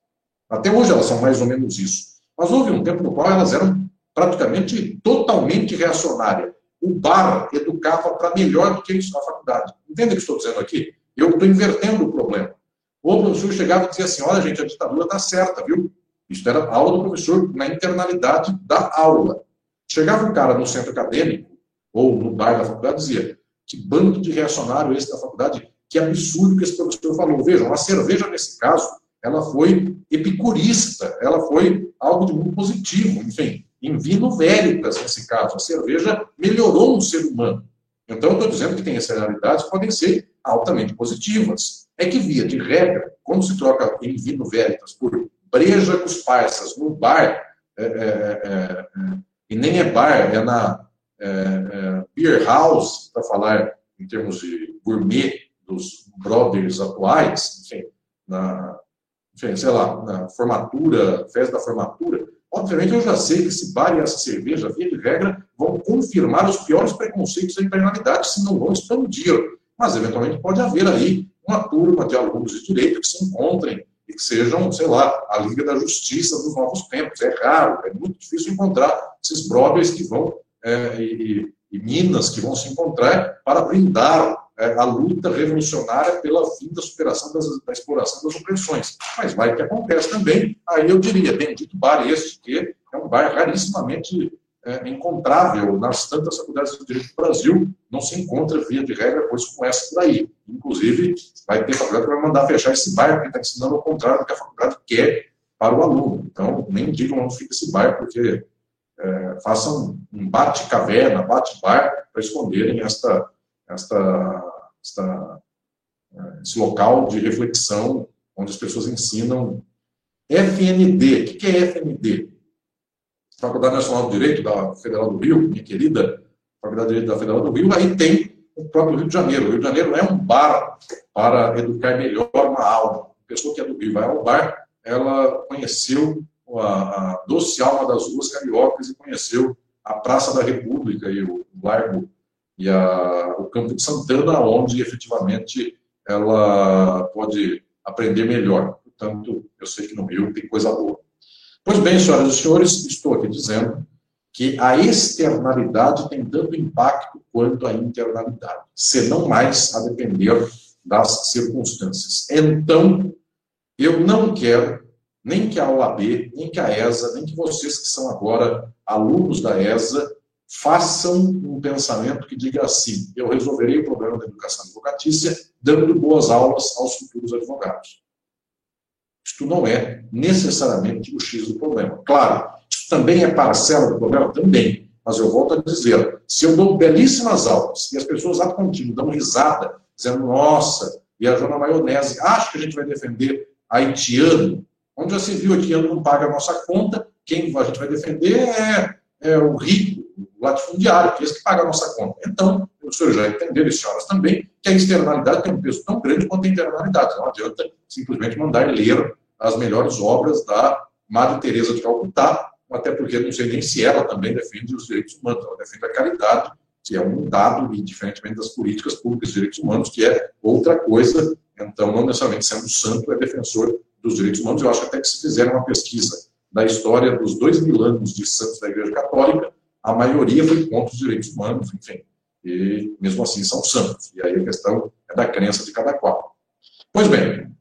Speaker 1: Até hoje elas são mais ou menos isso. Mas houve um tempo no qual elas eram praticamente totalmente reacionárias. O bar educava para melhor do que isso na faculdade. Entende o que estou dizendo aqui? Eu estou invertendo o problema. O professor chegava e dizia assim: olha, gente, a ditadura está certa, viu? Isso era aula do professor na internalidade da aula. Chegava um cara no centro acadêmico, ou no bar da faculdade, e dizia: que bando de reacionário esse da faculdade, que absurdo que esse professor falou. Vejam, a cerveja, nesse caso, ela foi epicurista, ela foi algo de muito positivo, enfim, em vino veritas, nesse caso. A cerveja melhorou o ser humano. Então, eu estou dizendo que tem externalidades que podem ser altamente positivas. É que, via de regra, quando se troca em vino veritas por breja com os parças no bar, é, é, é, é, e nem é bar, é na é, é, beer house, para falar em termos de gourmet dos brothers atuais, enfim, na, enfim, sei lá, na formatura, festa da formatura, obviamente eu já sei que esse bar e essa cerveja, via de regra, vão confirmar os piores preconceitos da internalidade, se não vão expandir. Mas, eventualmente, pode haver aí uma turma de alunos de direito que se encontrem e que sejam, sei lá, a Liga da Justiça dos novos tempos. É raro, é muito difícil encontrar esses brothers que vão, é, e, e, minas que vão se encontrar para brindar é, a luta revolucionária pela fim da superação das, da exploração das opressões. Mas vai que acontece também, aí eu diria, bendito bar este, que é um bar rarissimamente é, encontrável nas tantas faculdades de direito do Brasil, não se encontra via de regra coisa como essa por aí. Inclusive, vai ter faculdade que vai mandar fechar esse bairro, porque está ensinando o contrário do que a faculdade quer para o aluno. Então, nem digam onde fica esse bairro, porque é, façam um bate-caverna, bate-bar, para esconderem esta, esta, esta, é, esse local de reflexão onde as pessoas ensinam FND. O que é FND? Faculdade Nacional de Direito da Federal do Rio, minha querida Faculdade de Direito da Federal do Rio, aí tem o próprio Rio de Janeiro. O Rio de Janeiro é um bar para educar melhor uma alma. A pessoa que é do Rio vai ao bar, ela conheceu a, a doce alma das ruas cariocas e conheceu a Praça da República e o Largo e a, o Campo de Santana, onde efetivamente ela pode aprender melhor. Portanto, eu sei que no Rio tem coisa boa. Pois bem, senhoras e senhores, estou aqui dizendo que a externalidade tem tanto impacto quanto a internalidade, se não mais a depender das circunstâncias. Então, eu não quero nem que a OAB, nem que a ESA, nem que vocês que são agora alunos da ESA façam um pensamento que diga assim: eu resolverei o problema da educação advocatícia dando boas aulas aos futuros advogados. Isto não é necessariamente o X do problema. Claro, isso também é parcela do problema? Também. Mas eu volto a dizer, se eu dou belíssimas aulas e as pessoas a contínuo dão risada, dizendo, nossa, viajou na maionese, acho que a gente vai defender haitiano, onde já se viu haitiano não paga a nossa conta, quem a gente vai defender é, é o rico, o latifundiário, que é esse que paga a nossa conta. Então, os senhores já entenderam, e senhoras também, que a externalidade tem um peso tão grande quanto a internalidade. Não adianta simplesmente mandar ler as melhores obras da Madre Teresa de Calcutá, até porque não sei nem se ela também defende os direitos humanos, ela defende a caridade, que é um dado, e diferentemente das políticas públicas de direitos humanos, que é outra coisa, então não necessariamente sendo santo é defensor dos direitos humanos, eu acho até que se fizer uma pesquisa da história dos dois mil anos de santos da Igreja Católica, a maioria foi contra os direitos humanos, enfim, e mesmo assim são santos, e aí a questão é da crença de cada qual. Pois bem,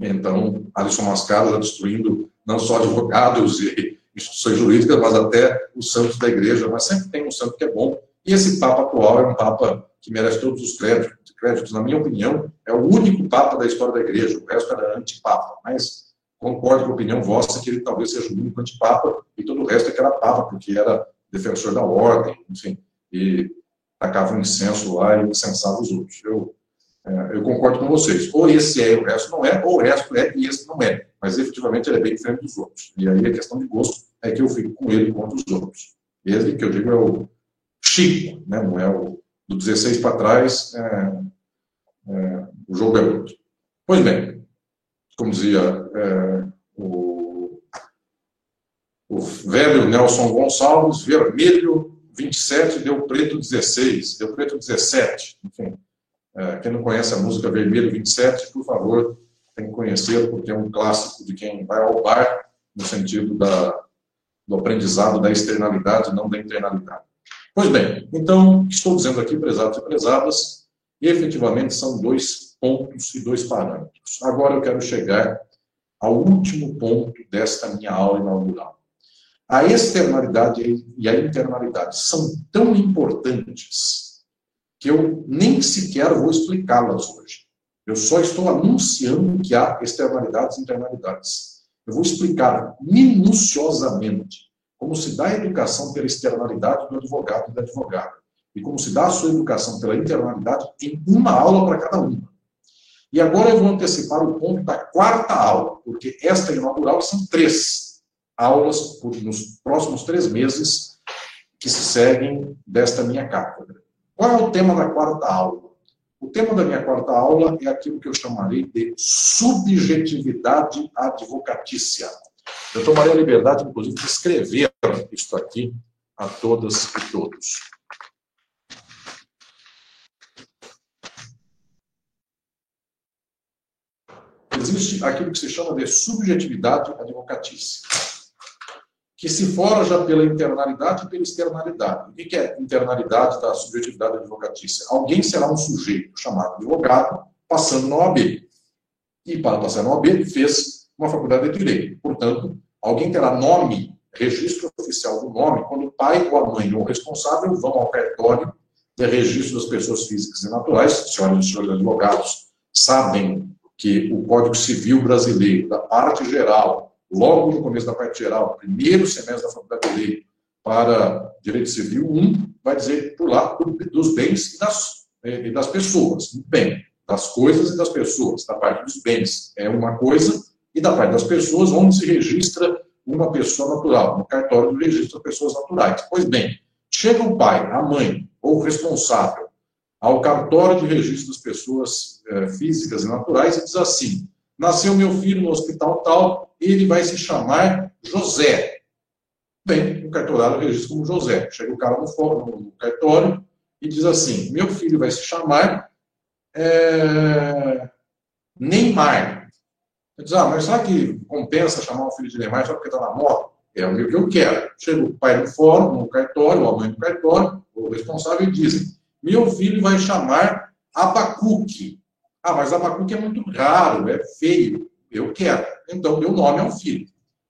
Speaker 1: então, Alisson Mascaro está destruindo não só advogados e instituições jurídicas, mas até os santos da igreja, mas sempre tem um santo que é bom. E esse Papa atual é um Papa que merece todos os créditos. créditos. Na minha opinião, é o único Papa da história da igreja, o resto era antipapa. Mas concordo com a opinião vossa que ele talvez seja o único antipapa e todo o resto é que era Papa, porque era defensor da ordem, enfim, e tacava um incenso lá e incensava os outros. Eu é, eu concordo com vocês. Ou esse é e o resto não é, ou o resto é e esse não é. Mas efetivamente ele é bem diferente dos outros. E aí a questão de gosto é que eu fico com ele contra os outros. Ele, que eu digo, é o Chico, né? não é o do 16 para trás, é, é, o jogo é outro. Pois bem, como dizia é, o, o velho Nelson Gonçalves, vermelho 27 deu preto 16, deu preto 17, enfim. É, quem não conhece a música Vermelho 27, por favor, tem que conhecer, porque é um clássico de quem vai ao bar, no sentido da, do aprendizado da externalidade, não da internalidade. Pois bem, então, estou dizendo aqui, prezados e prezadas, efetivamente são dois pontos e dois parâmetros. Agora eu quero chegar ao último ponto desta minha aula inaugural. A externalidade e a internalidade são tão importantes que eu nem sequer vou explicá-las hoje. Eu só estou anunciando que há externalidades e internalidades. Eu vou explicar minuciosamente como se dá a educação pela externalidade do advogado e da advogada, e como se dá a sua educação pela internalidade em uma aula para cada uma. E agora eu vou antecipar o ponto da quarta aula, porque esta inaugural são três aulas nos próximos três meses que se seguem desta minha cátedra. Qual é o tema da quarta aula? O tema da minha quarta aula é aquilo que eu chamarei de subjetividade advocatícia. Eu tomarei a liberdade, inclusive, de escrever isto aqui a todas e todos. Existe aquilo que se chama de subjetividade advocatícia, que se forja pela internalidade e pela externalidade. O que é internalidade da subjetividade advocatícia? Alguém será um sujeito chamado advogado, passando na OAB. E para passar na OAB, fez uma faculdade de Direito. Portanto, Alguém terá nome, registro oficial do nome, quando o pai ou a mãe ou o responsável vão ao cartório de registro das pessoas físicas e naturais, senhoras e senhores advogados, sabem que o Código Civil brasileiro, da parte geral, logo no começo da parte geral, primeiro semestre da Faculdade de Direito, para Direito Civil 1, vai dizer por lá dos bens e das, e das pessoas. Bem, das coisas e das pessoas. Da parte dos bens é uma coisa, e da parte das pessoas, onde se registra uma pessoa natural, no cartório do registro das pessoas naturais. Pois bem, chega o pai, a mãe ou o responsável ao cartório de registro das pessoas eh, físicas e naturais e diz assim: nasceu meu filho no hospital tal, ele vai se chamar José. Bem, o cartorário registra como José. Chega o cara no, fórum, no cartório e diz assim: meu filho vai se chamar é, Neymar. Eu diz, ah, mas será que compensa chamar um filho de Neymar só porque está na moda? É o que eu quero. Chega o pai no fórum, no cartório, a mãe no cartório, o responsável, e dizem, meu filho vai chamar Abacuque. Ah, mas Abacuque é muito raro, é feio. Eu quero. Então, meu nome é um filho.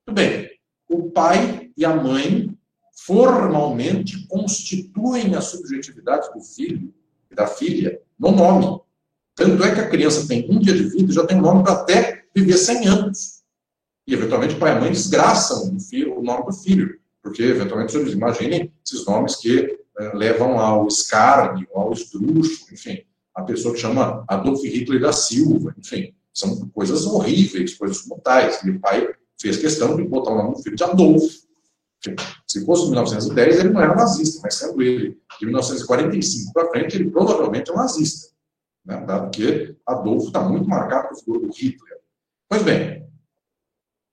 Speaker 1: Tudo bem. O pai e a mãe formalmente constituem a subjetividade do filho e da filha no nome. Tanto é que a criança tem um dia de vida e já tem um nome para até viver 100 anos. E, eventualmente, o pai e a mãe desgraçam o, filho, o nome do filho, porque, eventualmente, vocês imaginem esses nomes que eh, levam ao escárnio, ao esdrúxo, enfim, a pessoa que chama Adolf Hitler da Silva, enfim, são coisas horríveis, coisas mortais. O pai fez questão de botar o nome do filho de Adolfo. Se fosse 1910, ele não era nazista, mas sendo ele de 1945 para frente, ele provavelmente é um nazista. Né? Dado que Adolfo está muito marcado com o figura do Hitler. Pois bem,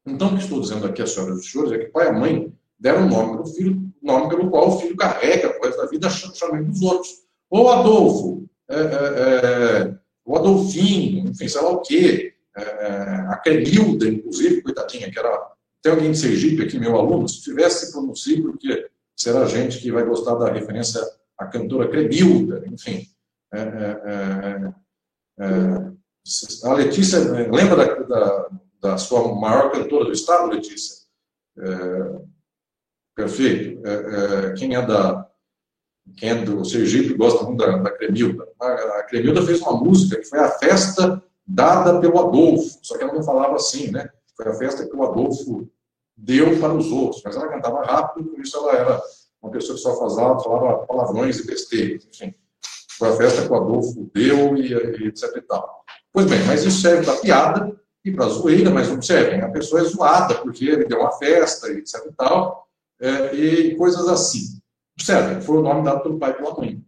Speaker 1: então o que estou dizendo aqui, as senhoras e senhores, é que pai e mãe deram o nome do filho, nome pelo qual o filho carrega por da vida chamando os outros. Ou Adolfo, é, é, é, o Adolfinho, enfim, sei lá o quê, é, é, a Cremilda, inclusive, coitadinha, que era. Tem alguém de Sergipe aqui, meu aluno, se tivesse pronunciado, porque será gente que vai gostar da referência à cantora Cremilda, enfim. É, é, é, a Letícia, lembra da, da, da, sua maior cantora do estado, Letícia? É, perfeito. É, é, quem é da quem é do Sergipe gosta muito da, da Cremilda. A, a Cremilda fez uma música que foi a festa dada pelo Adolfo, só que ela não falava assim, né? Foi a festa que o Adolfo deu para os outros, mas ela cantava rápido, por isso ela era uma pessoa que só falava, falava palavrões e besteiras, enfim. Foi a festa que o Adolfo deu e, e etc e tal. Pois bem, mas isso serve para piada e para zoeira, mas não serve. A pessoa é zoada porque ele deu uma festa, etc e tal, é, e coisas assim. Observe, foi o nome dado pelo pai pela mãe.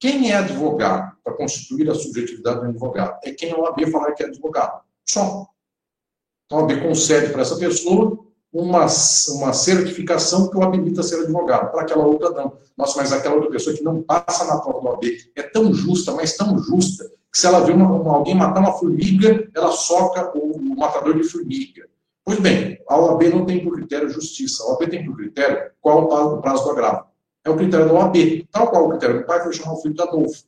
Speaker 1: Quem é advogado para constituir a subjetividade do advogado? É quem a OAB falar que é advogado. Só. Então, a OAB concede para essa pessoa uma, uma certificação que o habilita a ser advogado. Para aquela outra, não. Nossa, mas aquela outra pessoa que não passa na prova do OAB é tão justa, mas tão justa, que se ela vê uma, uma, alguém matar uma formiga, ela soca o, o matador de formiga. Pois bem, a OAB não tem por critério justiça. A OAB tem por critério qual o prazo do agravo. É o critério da OAB. Tal qual o critério do pai foi chamar o filho de Adolfo.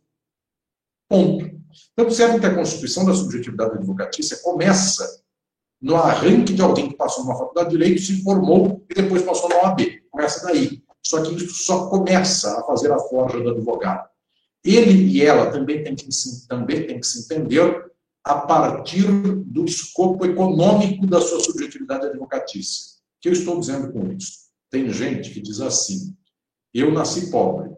Speaker 1: Ponto. Então, observe que a constituição da subjetividade advocatícia começa no arranque de alguém que passou numa faculdade de Direito, se formou e depois passou na OAB. Começa daí. Só que isso só começa a fazer a forja do advogado. Ele e ela também têm que se, também tem que se entender a partir do escopo econômico da sua subjetividade advocatícia. O que eu estou dizendo com isso? Tem gente que diz assim: eu nasci pobre,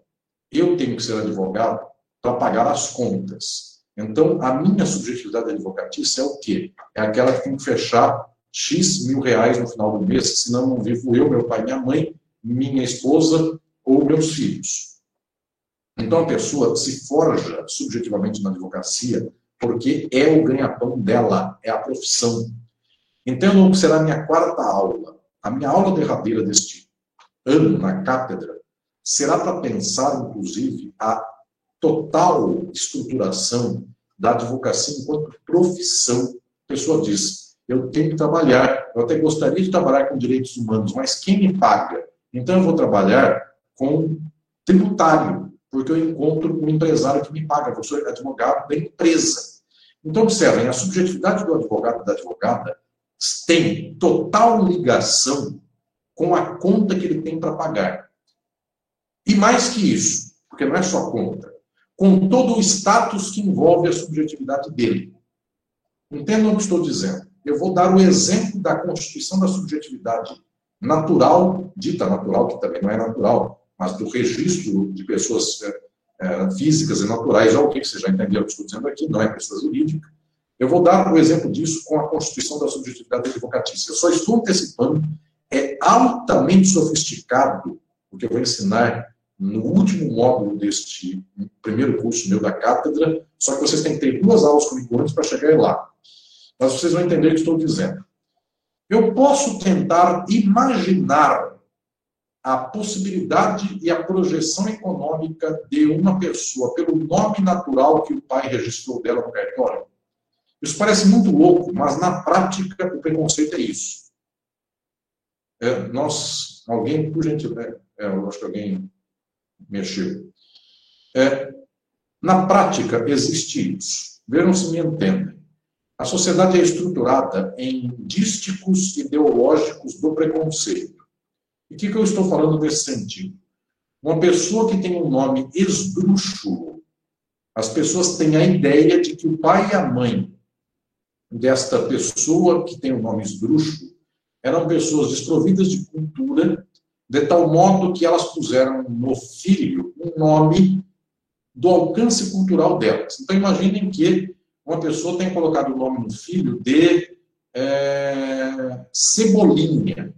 Speaker 1: eu tenho que ser advogado para pagar as contas. Então, a minha subjetividade advocatícia é o quê? É aquela que tem que fechar X mil reais no final do mês, senão não vivo eu, meu pai, minha mãe, minha esposa ou meus filhos. Então, a pessoa se forja subjetivamente na advocacia porque é o ganha-pão dela, é a profissão. Entendam que será a minha quarta aula. A minha aula derradeira deste ano na cátedra será para pensar, inclusive, a total estruturação da advocacia enquanto profissão. A pessoa diz: eu tenho que trabalhar, eu até gostaria de trabalhar com direitos humanos, mas quem me paga? Então eu vou trabalhar com tributário, porque eu encontro um empresário que me paga, eu sou advogado da empresa. Então, observem, a subjetividade do advogado e da advogada tem total ligação com a conta que ele tem para pagar. E mais que isso, porque não é só conta, com todo o status que envolve a subjetividade dele. Entendam o que estou dizendo. Eu vou dar o exemplo da constituição da subjetividade natural, dita natural, que também não é natural, mas do registro de pessoas é, é, físicas e naturais, o que você já entendeu o que estou dizendo aqui, não é pessoa jurídica. Eu vou dar o exemplo disso com a constituição da subjetividade advocatícia. Eu só estou antecipando, é altamente sofisticado o que eu vou ensinar no último módulo deste primeiro curso meu da cátedra, só que vocês têm que ter duas aulas comigo antes para chegar lá. Mas vocês vão entender o que estou dizendo. Eu posso tentar imaginar a possibilidade e a projeção econômica de uma pessoa pelo nome natural que o pai registrou dela no cartório. Isso parece muito louco, mas na prática o preconceito é isso. É, nós, alguém, por gentileza, é, eu acho que alguém mexeu. É, na prática, existe isso. Vejam se me entendem. A sociedade é estruturada em dísticos ideológicos do preconceito. E o que, que eu estou falando nesse sentido? Uma pessoa que tem um nome esdrúxulo, as pessoas têm a ideia de que o pai e a mãe desta pessoa que tem o um nome esdrúxulo eram pessoas desprovidas de cultura de tal modo que elas puseram no filho um nome do alcance cultural delas. Então, imaginem que uma pessoa tenha colocado o nome no filho de é, Cebolinha,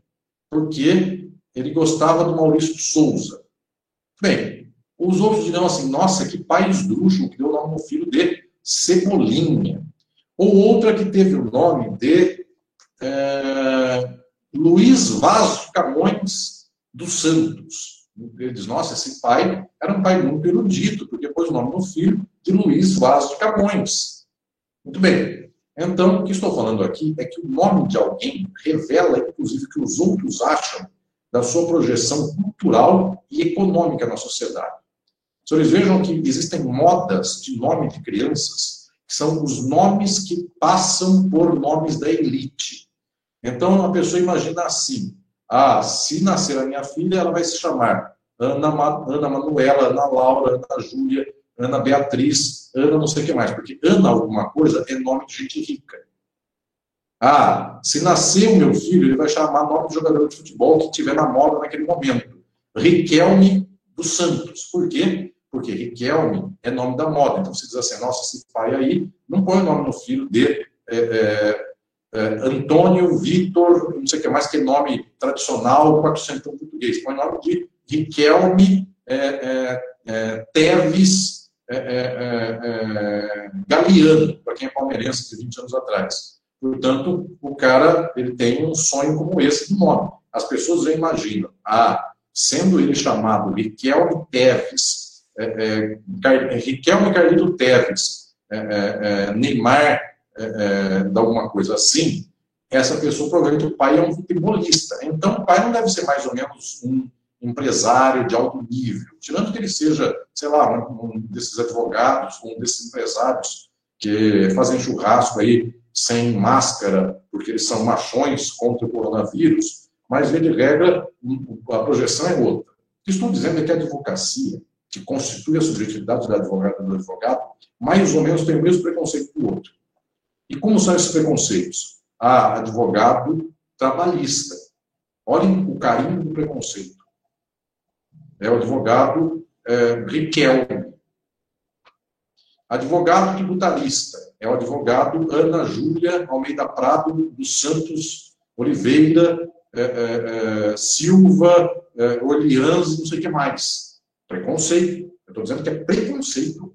Speaker 1: porque ele gostava do Maurício Souza. Bem, os outros dirão assim: nossa, que pai esdrúxulo que deu o nome no filho de Cebolinha. Ou outra que teve o nome de é, Luiz Vaz Camões dos santos. Ele diz, nossa, esse pai era um pai muito erudito, porque pôs o nome no filho de Luiz Vaz Camões. Muito bem. Então, o que estou falando aqui é que o nome de alguém revela, inclusive, que os outros acham da sua projeção cultural e econômica na sociedade. Senhores, vejam que existem modas de nome de crianças, que são os nomes que passam por nomes da elite. Então, a pessoa imagina assim: ah, se nascer a minha filha, ela vai se chamar Ana, Ana Manuela, Ana Laura, Ana Júlia, Ana Beatriz, Ana não sei o que mais, porque Ana alguma coisa é nome de gente rica. Ah, se nascer o meu filho, ele vai chamar nome de jogador de futebol que tiver na moda naquele momento. Riquelme dos Santos. Por quê? Porque Riquelme é nome da moda. Então você diz assim, nossa, esse pai aí não põe o nome no filho de é, é, é, Antônio Vitor, não sei o que mais, que é nome tradicional, 400 português. Põe nome de Riquelme é, é, é Teves Galeano, para quem é palmeirense de 20 anos atrás. Portanto, o cara ele tem um sonho como esse do nome. As pessoas já imaginam, ah, sendo ele chamado Riquelme Teves, é, é, Riquelme Carlito Teves, é, é, é Neymar, é, de alguma coisa assim, essa pessoa provavelmente o pai é um futebolista. Então, o pai não deve ser mais ou menos um empresário de alto nível, tirando que ele seja, sei lá, um desses advogados, um desses empresários que fazem churrasco aí sem máscara, porque eles são machões contra o coronavírus, mas, via de regra, a projeção é outra. O que estou dizendo é que a advocacia, que constitui a subjetividade da advogada do advogado, mais ou menos tem o mesmo preconceito que o outro. E como são esses preconceitos? Ah, advogado trabalhista. Olhem o carinho do preconceito. É o advogado é, Riquelme. Advogado tributarista é o advogado Ana Júlia Almeida Prado dos Santos Oliveira é, é, é Silva é, Olians, não sei o que mais. Preconceito. Eu estou dizendo que é preconceito.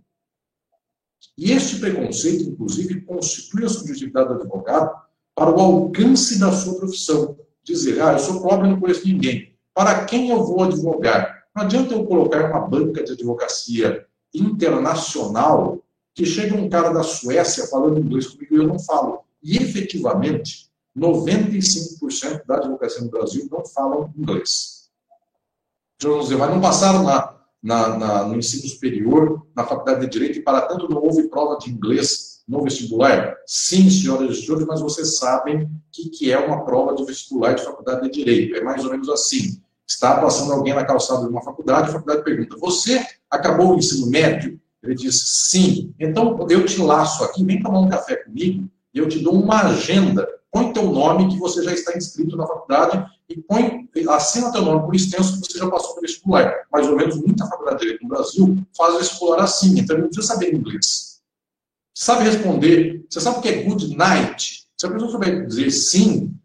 Speaker 1: E este preconceito, inclusive, constitui a subjetividade do advogado para o alcance da sua profissão. Dizer, ah, eu sou pobre não conheço ninguém. Para quem eu vou advogar? Não adianta eu colocar uma banca de advocacia internacional que chega um cara da Suécia falando inglês comigo e eu não falo. E efetivamente, 95% da advocacia no Brasil não falam inglês. Então, dizer, mas não passaram na, na, na, no ensino superior, na faculdade de Direito, e para tanto não houve prova de inglês no vestibular? Sim, senhoras e senhores, mas vocês sabem o que, que é uma prova de vestibular de faculdade de Direito. É mais ou menos assim. Está passando alguém na calçada de uma faculdade, a faculdade pergunta, você acabou o ensino médio? Ele diz, sim. Então, eu te laço aqui, vem tomar um café comigo e eu te dou uma agenda. Põe teu nome que você já está inscrito na faculdade e põe, assina teu nome por extenso que você já passou pelo vestibular. Mais ou menos muita faculdade de Direito no Brasil faz vestibular assim, então ele não precisa saber inglês. Sabe responder, você sabe o que é good night? Se a pessoa souber dizer sim,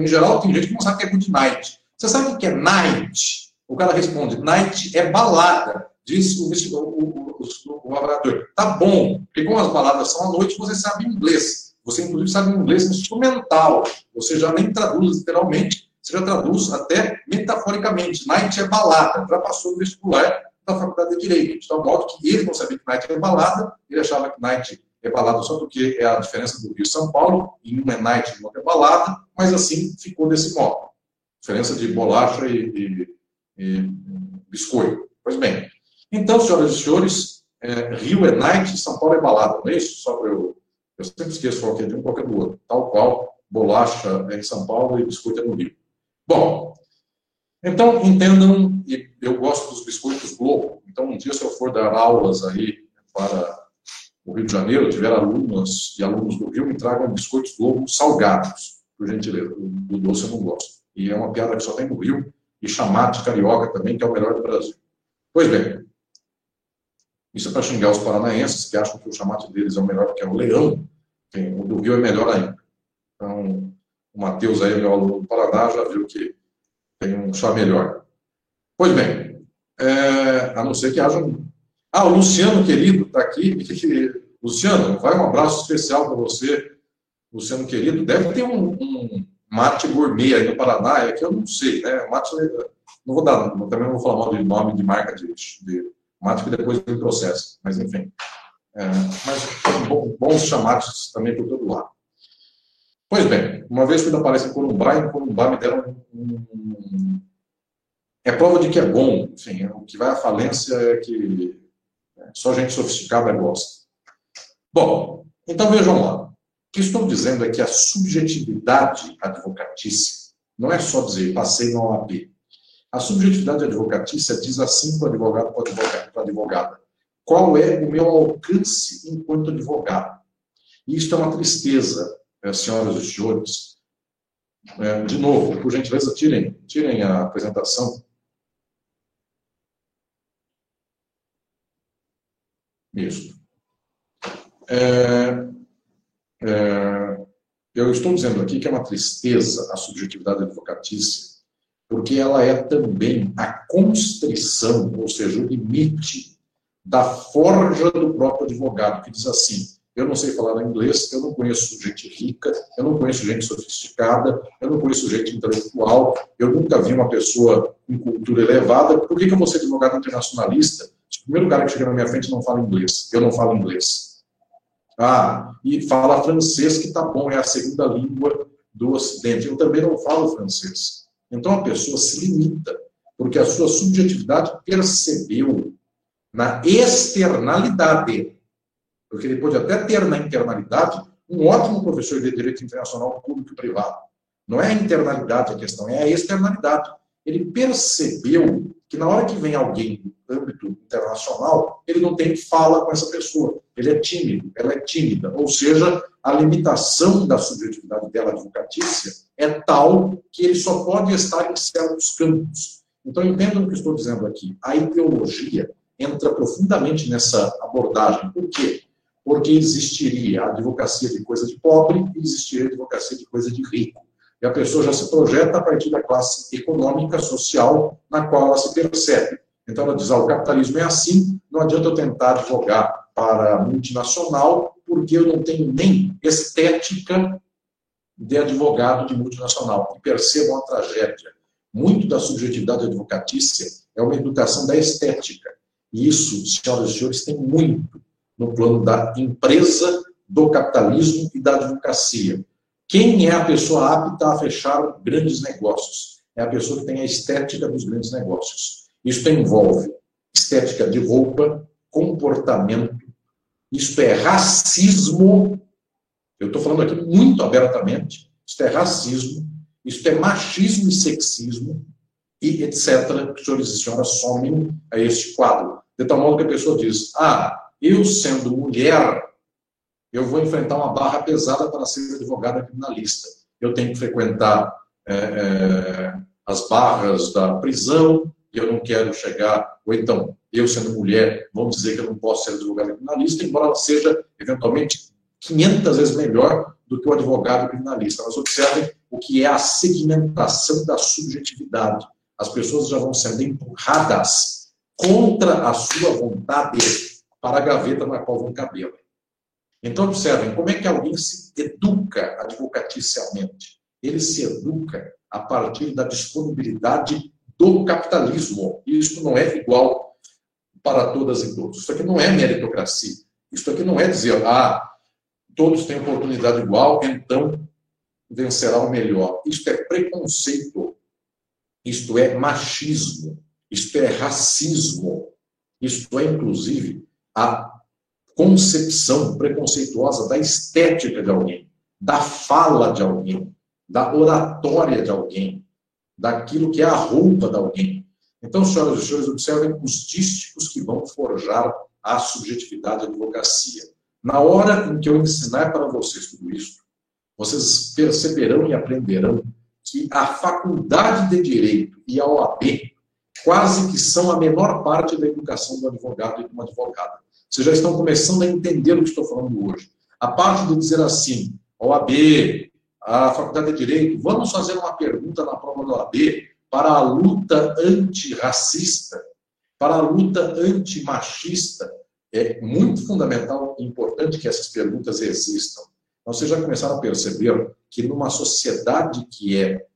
Speaker 1: em geral tem gente que não sabe o que é good night. Você sabe o que é night? O cara responde, night é balada. Diz o, o, o, o avaliador, tá bom, porque como as baladas são à noite, você sabe inglês. Você, inclusive, sabe inglês instrumental. Você já nem traduz literalmente, você já traduz até metaforicamente. Night é balada, já passou no vestibular da Faculdade de Direito. Então, modo que ele não sabia que night é balada, ele achava que night é balada só porque é a diferença do Rio e São Paulo, e um é night e o outro é balada, mas assim ficou desse modo. Diferença de bolacha e, e, e biscoito. Pois bem, então, senhoras e senhores, é, Rio é night, São Paulo é balada, não é isso? Só para eu. Eu sempre esqueço qual é de um, qual é do outro. Tal qual, bolacha é em São Paulo e biscoito é no Rio. Bom, então entendam, e eu gosto dos biscoitos Globo. Então, um dia, se eu for dar aulas aí para o Rio de Janeiro, tiver alunos e alunos do Rio, me tragam biscoitos Globo salgados, por gentileza. O doce eu não gosto. E é uma piada que só tem no Rio, e chamate carioca também, que é o melhor do Brasil. Pois bem, isso é para xingar os paranaenses, que acham que o chamate deles é o melhor, que é o leão. O do Rio é melhor ainda. Então, o Matheus aí, meu aluno do Paraná, já viu que tem um chá melhor. Pois bem, é, a não ser que haja um... Ah, o Luciano, querido, está aqui. Luciano, vai um abraço especial para você, Luciano, querido. Deve ter um, um, mate gourmet aí no Paraná, é que eu não sei, né? Mate, não vou dar, também não vou falar mal de nome de marca de, de mate que depois tem processo, mas enfim. É, mas bons chamates também por todo lado. Pois bem, uma vez fui da palestra em Corumbá, e em Corumbá me deram um, um, É prova de que é bom, enfim, o que vai à falência é que é, só gente sofisticada gosta. Bom, então vejam lá. Que estou dizendo é que a subjetividade advocatícia não é só dizer passei na OAB, a subjetividade advocatícia diz assim para o advogado para a advogada: qual é o meu alcance enquanto advogado? E isto é uma tristeza, eh, senhoras e senhores. É, de novo, por gentileza, tirem, tirem a apresentação. Isso. É, é, eu estou dizendo aqui que é uma tristeza a subjetividade advocatícia porque ela é também a constrição, ou seja, o limite da forja do próprio advogado, que diz assim: eu não sei falar inglês, eu não conheço gente rica, eu não conheço gente sofisticada, eu não conheço gente intelectual, eu nunca vi uma pessoa com cultura elevada. Por que, que eu vou ser advogado internacionalista? Se o primeiro cara que chega na minha frente não fala inglês, eu não falo inglês. Ah, e fala francês, que tá bom, é a segunda língua do Ocidente. Eu também não falo francês. Então a pessoa se limita, porque a sua subjetividade percebeu na externalidade porque ele pode até ter na internalidade um ótimo professor de direito internacional público e privado. Não é a internalidade a questão, é a externalidade. Ele percebeu que na hora que vem alguém do âmbito internacional, ele não tem fala com essa pessoa. Ele é tímido, ela é tímida. Ou seja, a limitação da subjetividade dela advocatícia é tal que ele só pode estar em certos campos. Então, entendam o que estou dizendo aqui. A ideologia entra profundamente nessa abordagem. Por quê? porque existiria a advocacia de coisa de pobre e existiria a advocacia de coisa de rico. E a pessoa já se projeta a partir da classe econômica, social, na qual ela se percebe. Então ela diz, ah, o capitalismo é assim, não adianta eu tentar advogar para multinacional, porque eu não tenho nem estética de advogado de multinacional. E percebam a tragédia. Muito da subjetividade advocatícia é uma educação da estética. E isso, senhoras e senhores, tem muito no plano da empresa, do capitalismo e da advocacia. Quem é a pessoa apta a fechar grandes negócios? É a pessoa que tem a estética dos grandes negócios. Isso envolve estética de roupa, comportamento, isto é racismo. Eu estou falando aqui muito abertamente. Isto é racismo, isto é machismo e sexismo, e etc. Senhores e senhoras somem a este quadro. De tal modo que a pessoa diz: ah, eu, sendo mulher, eu vou enfrentar uma barra pesada para ser advogada criminalista. Eu tenho que frequentar é, é, as barras da prisão, e eu não quero chegar, ou então, eu sendo mulher, vamos dizer que eu não posso ser advogada criminalista, embora ela seja, eventualmente, 500 vezes melhor do que o advogado criminalista. Mas observem o que é a segmentação da subjetividade. As pessoas já vão sendo empurradas contra a sua vontade para a gaveta na qual vão caber. Então, observem como é que alguém se educa advocaticialmente. Ele se educa a partir da disponibilidade do capitalismo. Isso não é igual para todas e todos. Isso aqui não é meritocracia. Isso aqui não é dizer, ah, todos têm oportunidade igual, então vencerá o melhor. Isto é preconceito. Isto é machismo. Isto é racismo. Isto é, inclusive, a concepção preconceituosa da estética de alguém, da fala de alguém, da oratória de alguém, daquilo que é a roupa de alguém. Então, senhoras e senhores, observem os dísticos que vão forjar a subjetividade da advocacia. Na hora em que eu ensinar para vocês tudo isso, vocês perceberão e aprenderão que a faculdade de direito e a OAB quase que são a menor parte da educação do advogado e de uma advogada. Vocês já estão começando a entender o que estou falando hoje. A parte de dizer assim, OAB, a Faculdade de Direito, vamos fazer uma pergunta na prova da OAB para a luta antirracista, para a luta antimachista. É muito fundamental e importante que essas perguntas existam. Então, vocês já começaram a perceber que numa sociedade que é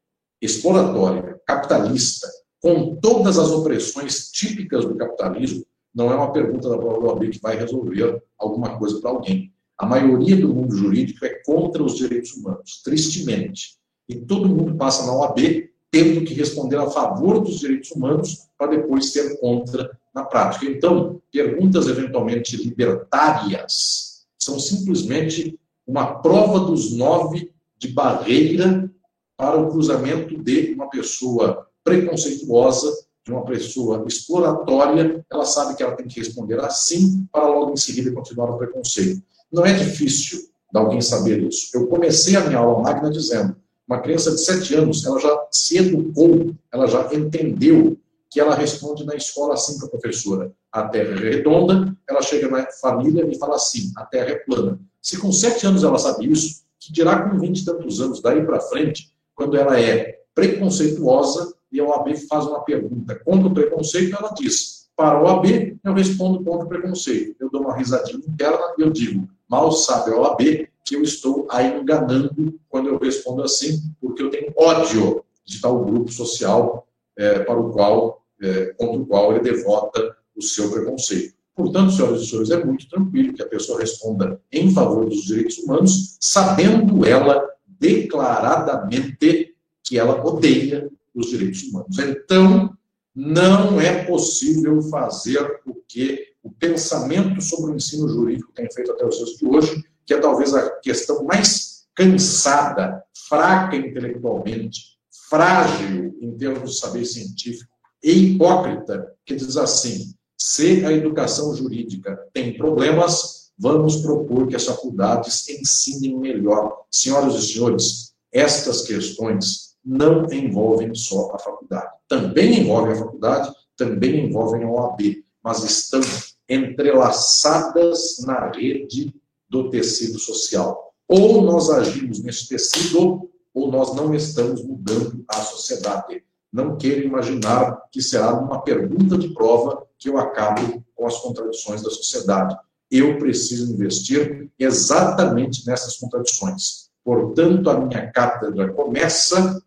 Speaker 1: exploratória, capitalista, com todas as opressões típicas do capitalismo, não é uma pergunta da OAB que vai resolver alguma coisa para alguém. A maioria do mundo jurídico é contra os direitos humanos, tristemente. E todo mundo passa na OAB tendo que responder a favor dos direitos humanos para depois ser contra na prática. Então, perguntas eventualmente libertárias são simplesmente uma prova dos nove de barreira para o cruzamento de uma pessoa preconceituosa de uma pessoa exploratória, ela sabe que ela tem que responder assim para logo em seguida continuar o preconceito. Não é difícil de alguém saber isso. Eu comecei a minha aula magna dizendo, uma criança de 7 anos, ela já se educou, ela já entendeu que ela responde na escola assim para a professora, a Terra é redonda, ela chega na família e fala assim, a Terra é plana. Se com 7 anos ela sabe isso, que dirá com 20 e tantos anos, daí para frente, quando ela é preconceituosa, e a OAB faz uma pergunta contra o preconceito, ela diz, para a OAB, eu respondo contra o preconceito. Eu dou uma risadinha interna e eu digo, Mal sabe a OAB que eu estou a enganando quando eu respondo assim, porque eu tenho ódio de tal grupo social é, para o qual, é, contra o qual ele devota o seu preconceito. Portanto, senhoras e senhores, é muito tranquilo que a pessoa responda em favor dos direitos humanos, sabendo ela declaradamente que ela odeia os direitos humanos. Então, não é possível fazer o que o pensamento sobre o ensino jurídico tem feito até os dias de hoje, que é talvez a questão mais cansada, fraca intelectualmente, frágil em termos de saber científico e hipócrita, que diz assim: se a educação jurídica tem problemas, vamos propor que as faculdades ensinem melhor. Senhoras e senhores, estas questões não envolvem só a faculdade. Também envolvem a faculdade, também envolvem a OAB, mas estão entrelaçadas na rede do tecido social. Ou nós agimos nesse tecido, ou nós não estamos mudando a sociedade. Não quero imaginar que será uma pergunta de prova que eu acabo com as contradições da sociedade. Eu preciso investir exatamente nessas contradições. Portanto, a minha cátedra começa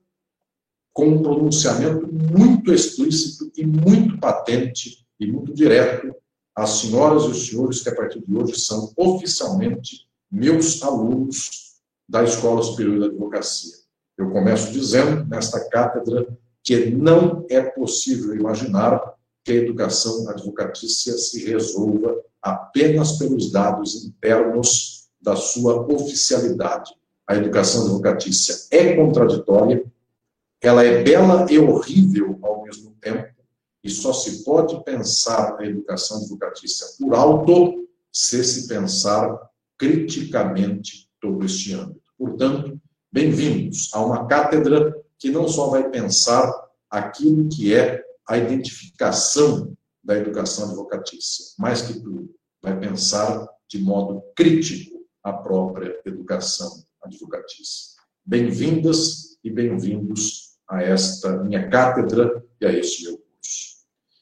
Speaker 1: com um pronunciamento muito explícito e muito patente e muito direto às senhoras e os senhores que a partir de hoje são oficialmente meus alunos da Escola Superior da Advocacia. Eu começo dizendo nesta cátedra que não é possível imaginar que a educação advocatícia se resolva apenas pelos dados internos da sua oficialidade. A educação advocatícia é contraditória, ela é bela e horrível ao mesmo tempo, e só se pode pensar a educação advocatícia por alto se se pensar criticamente todo este âmbito. Portanto, bem-vindos a uma cátedra que não só vai pensar aquilo que é a identificação da educação advocatícia, mais que tudo, vai pensar de modo crítico a própria educação advocatícia. Bem-vindas e bem-vindos a esta minha cátedra e a este meu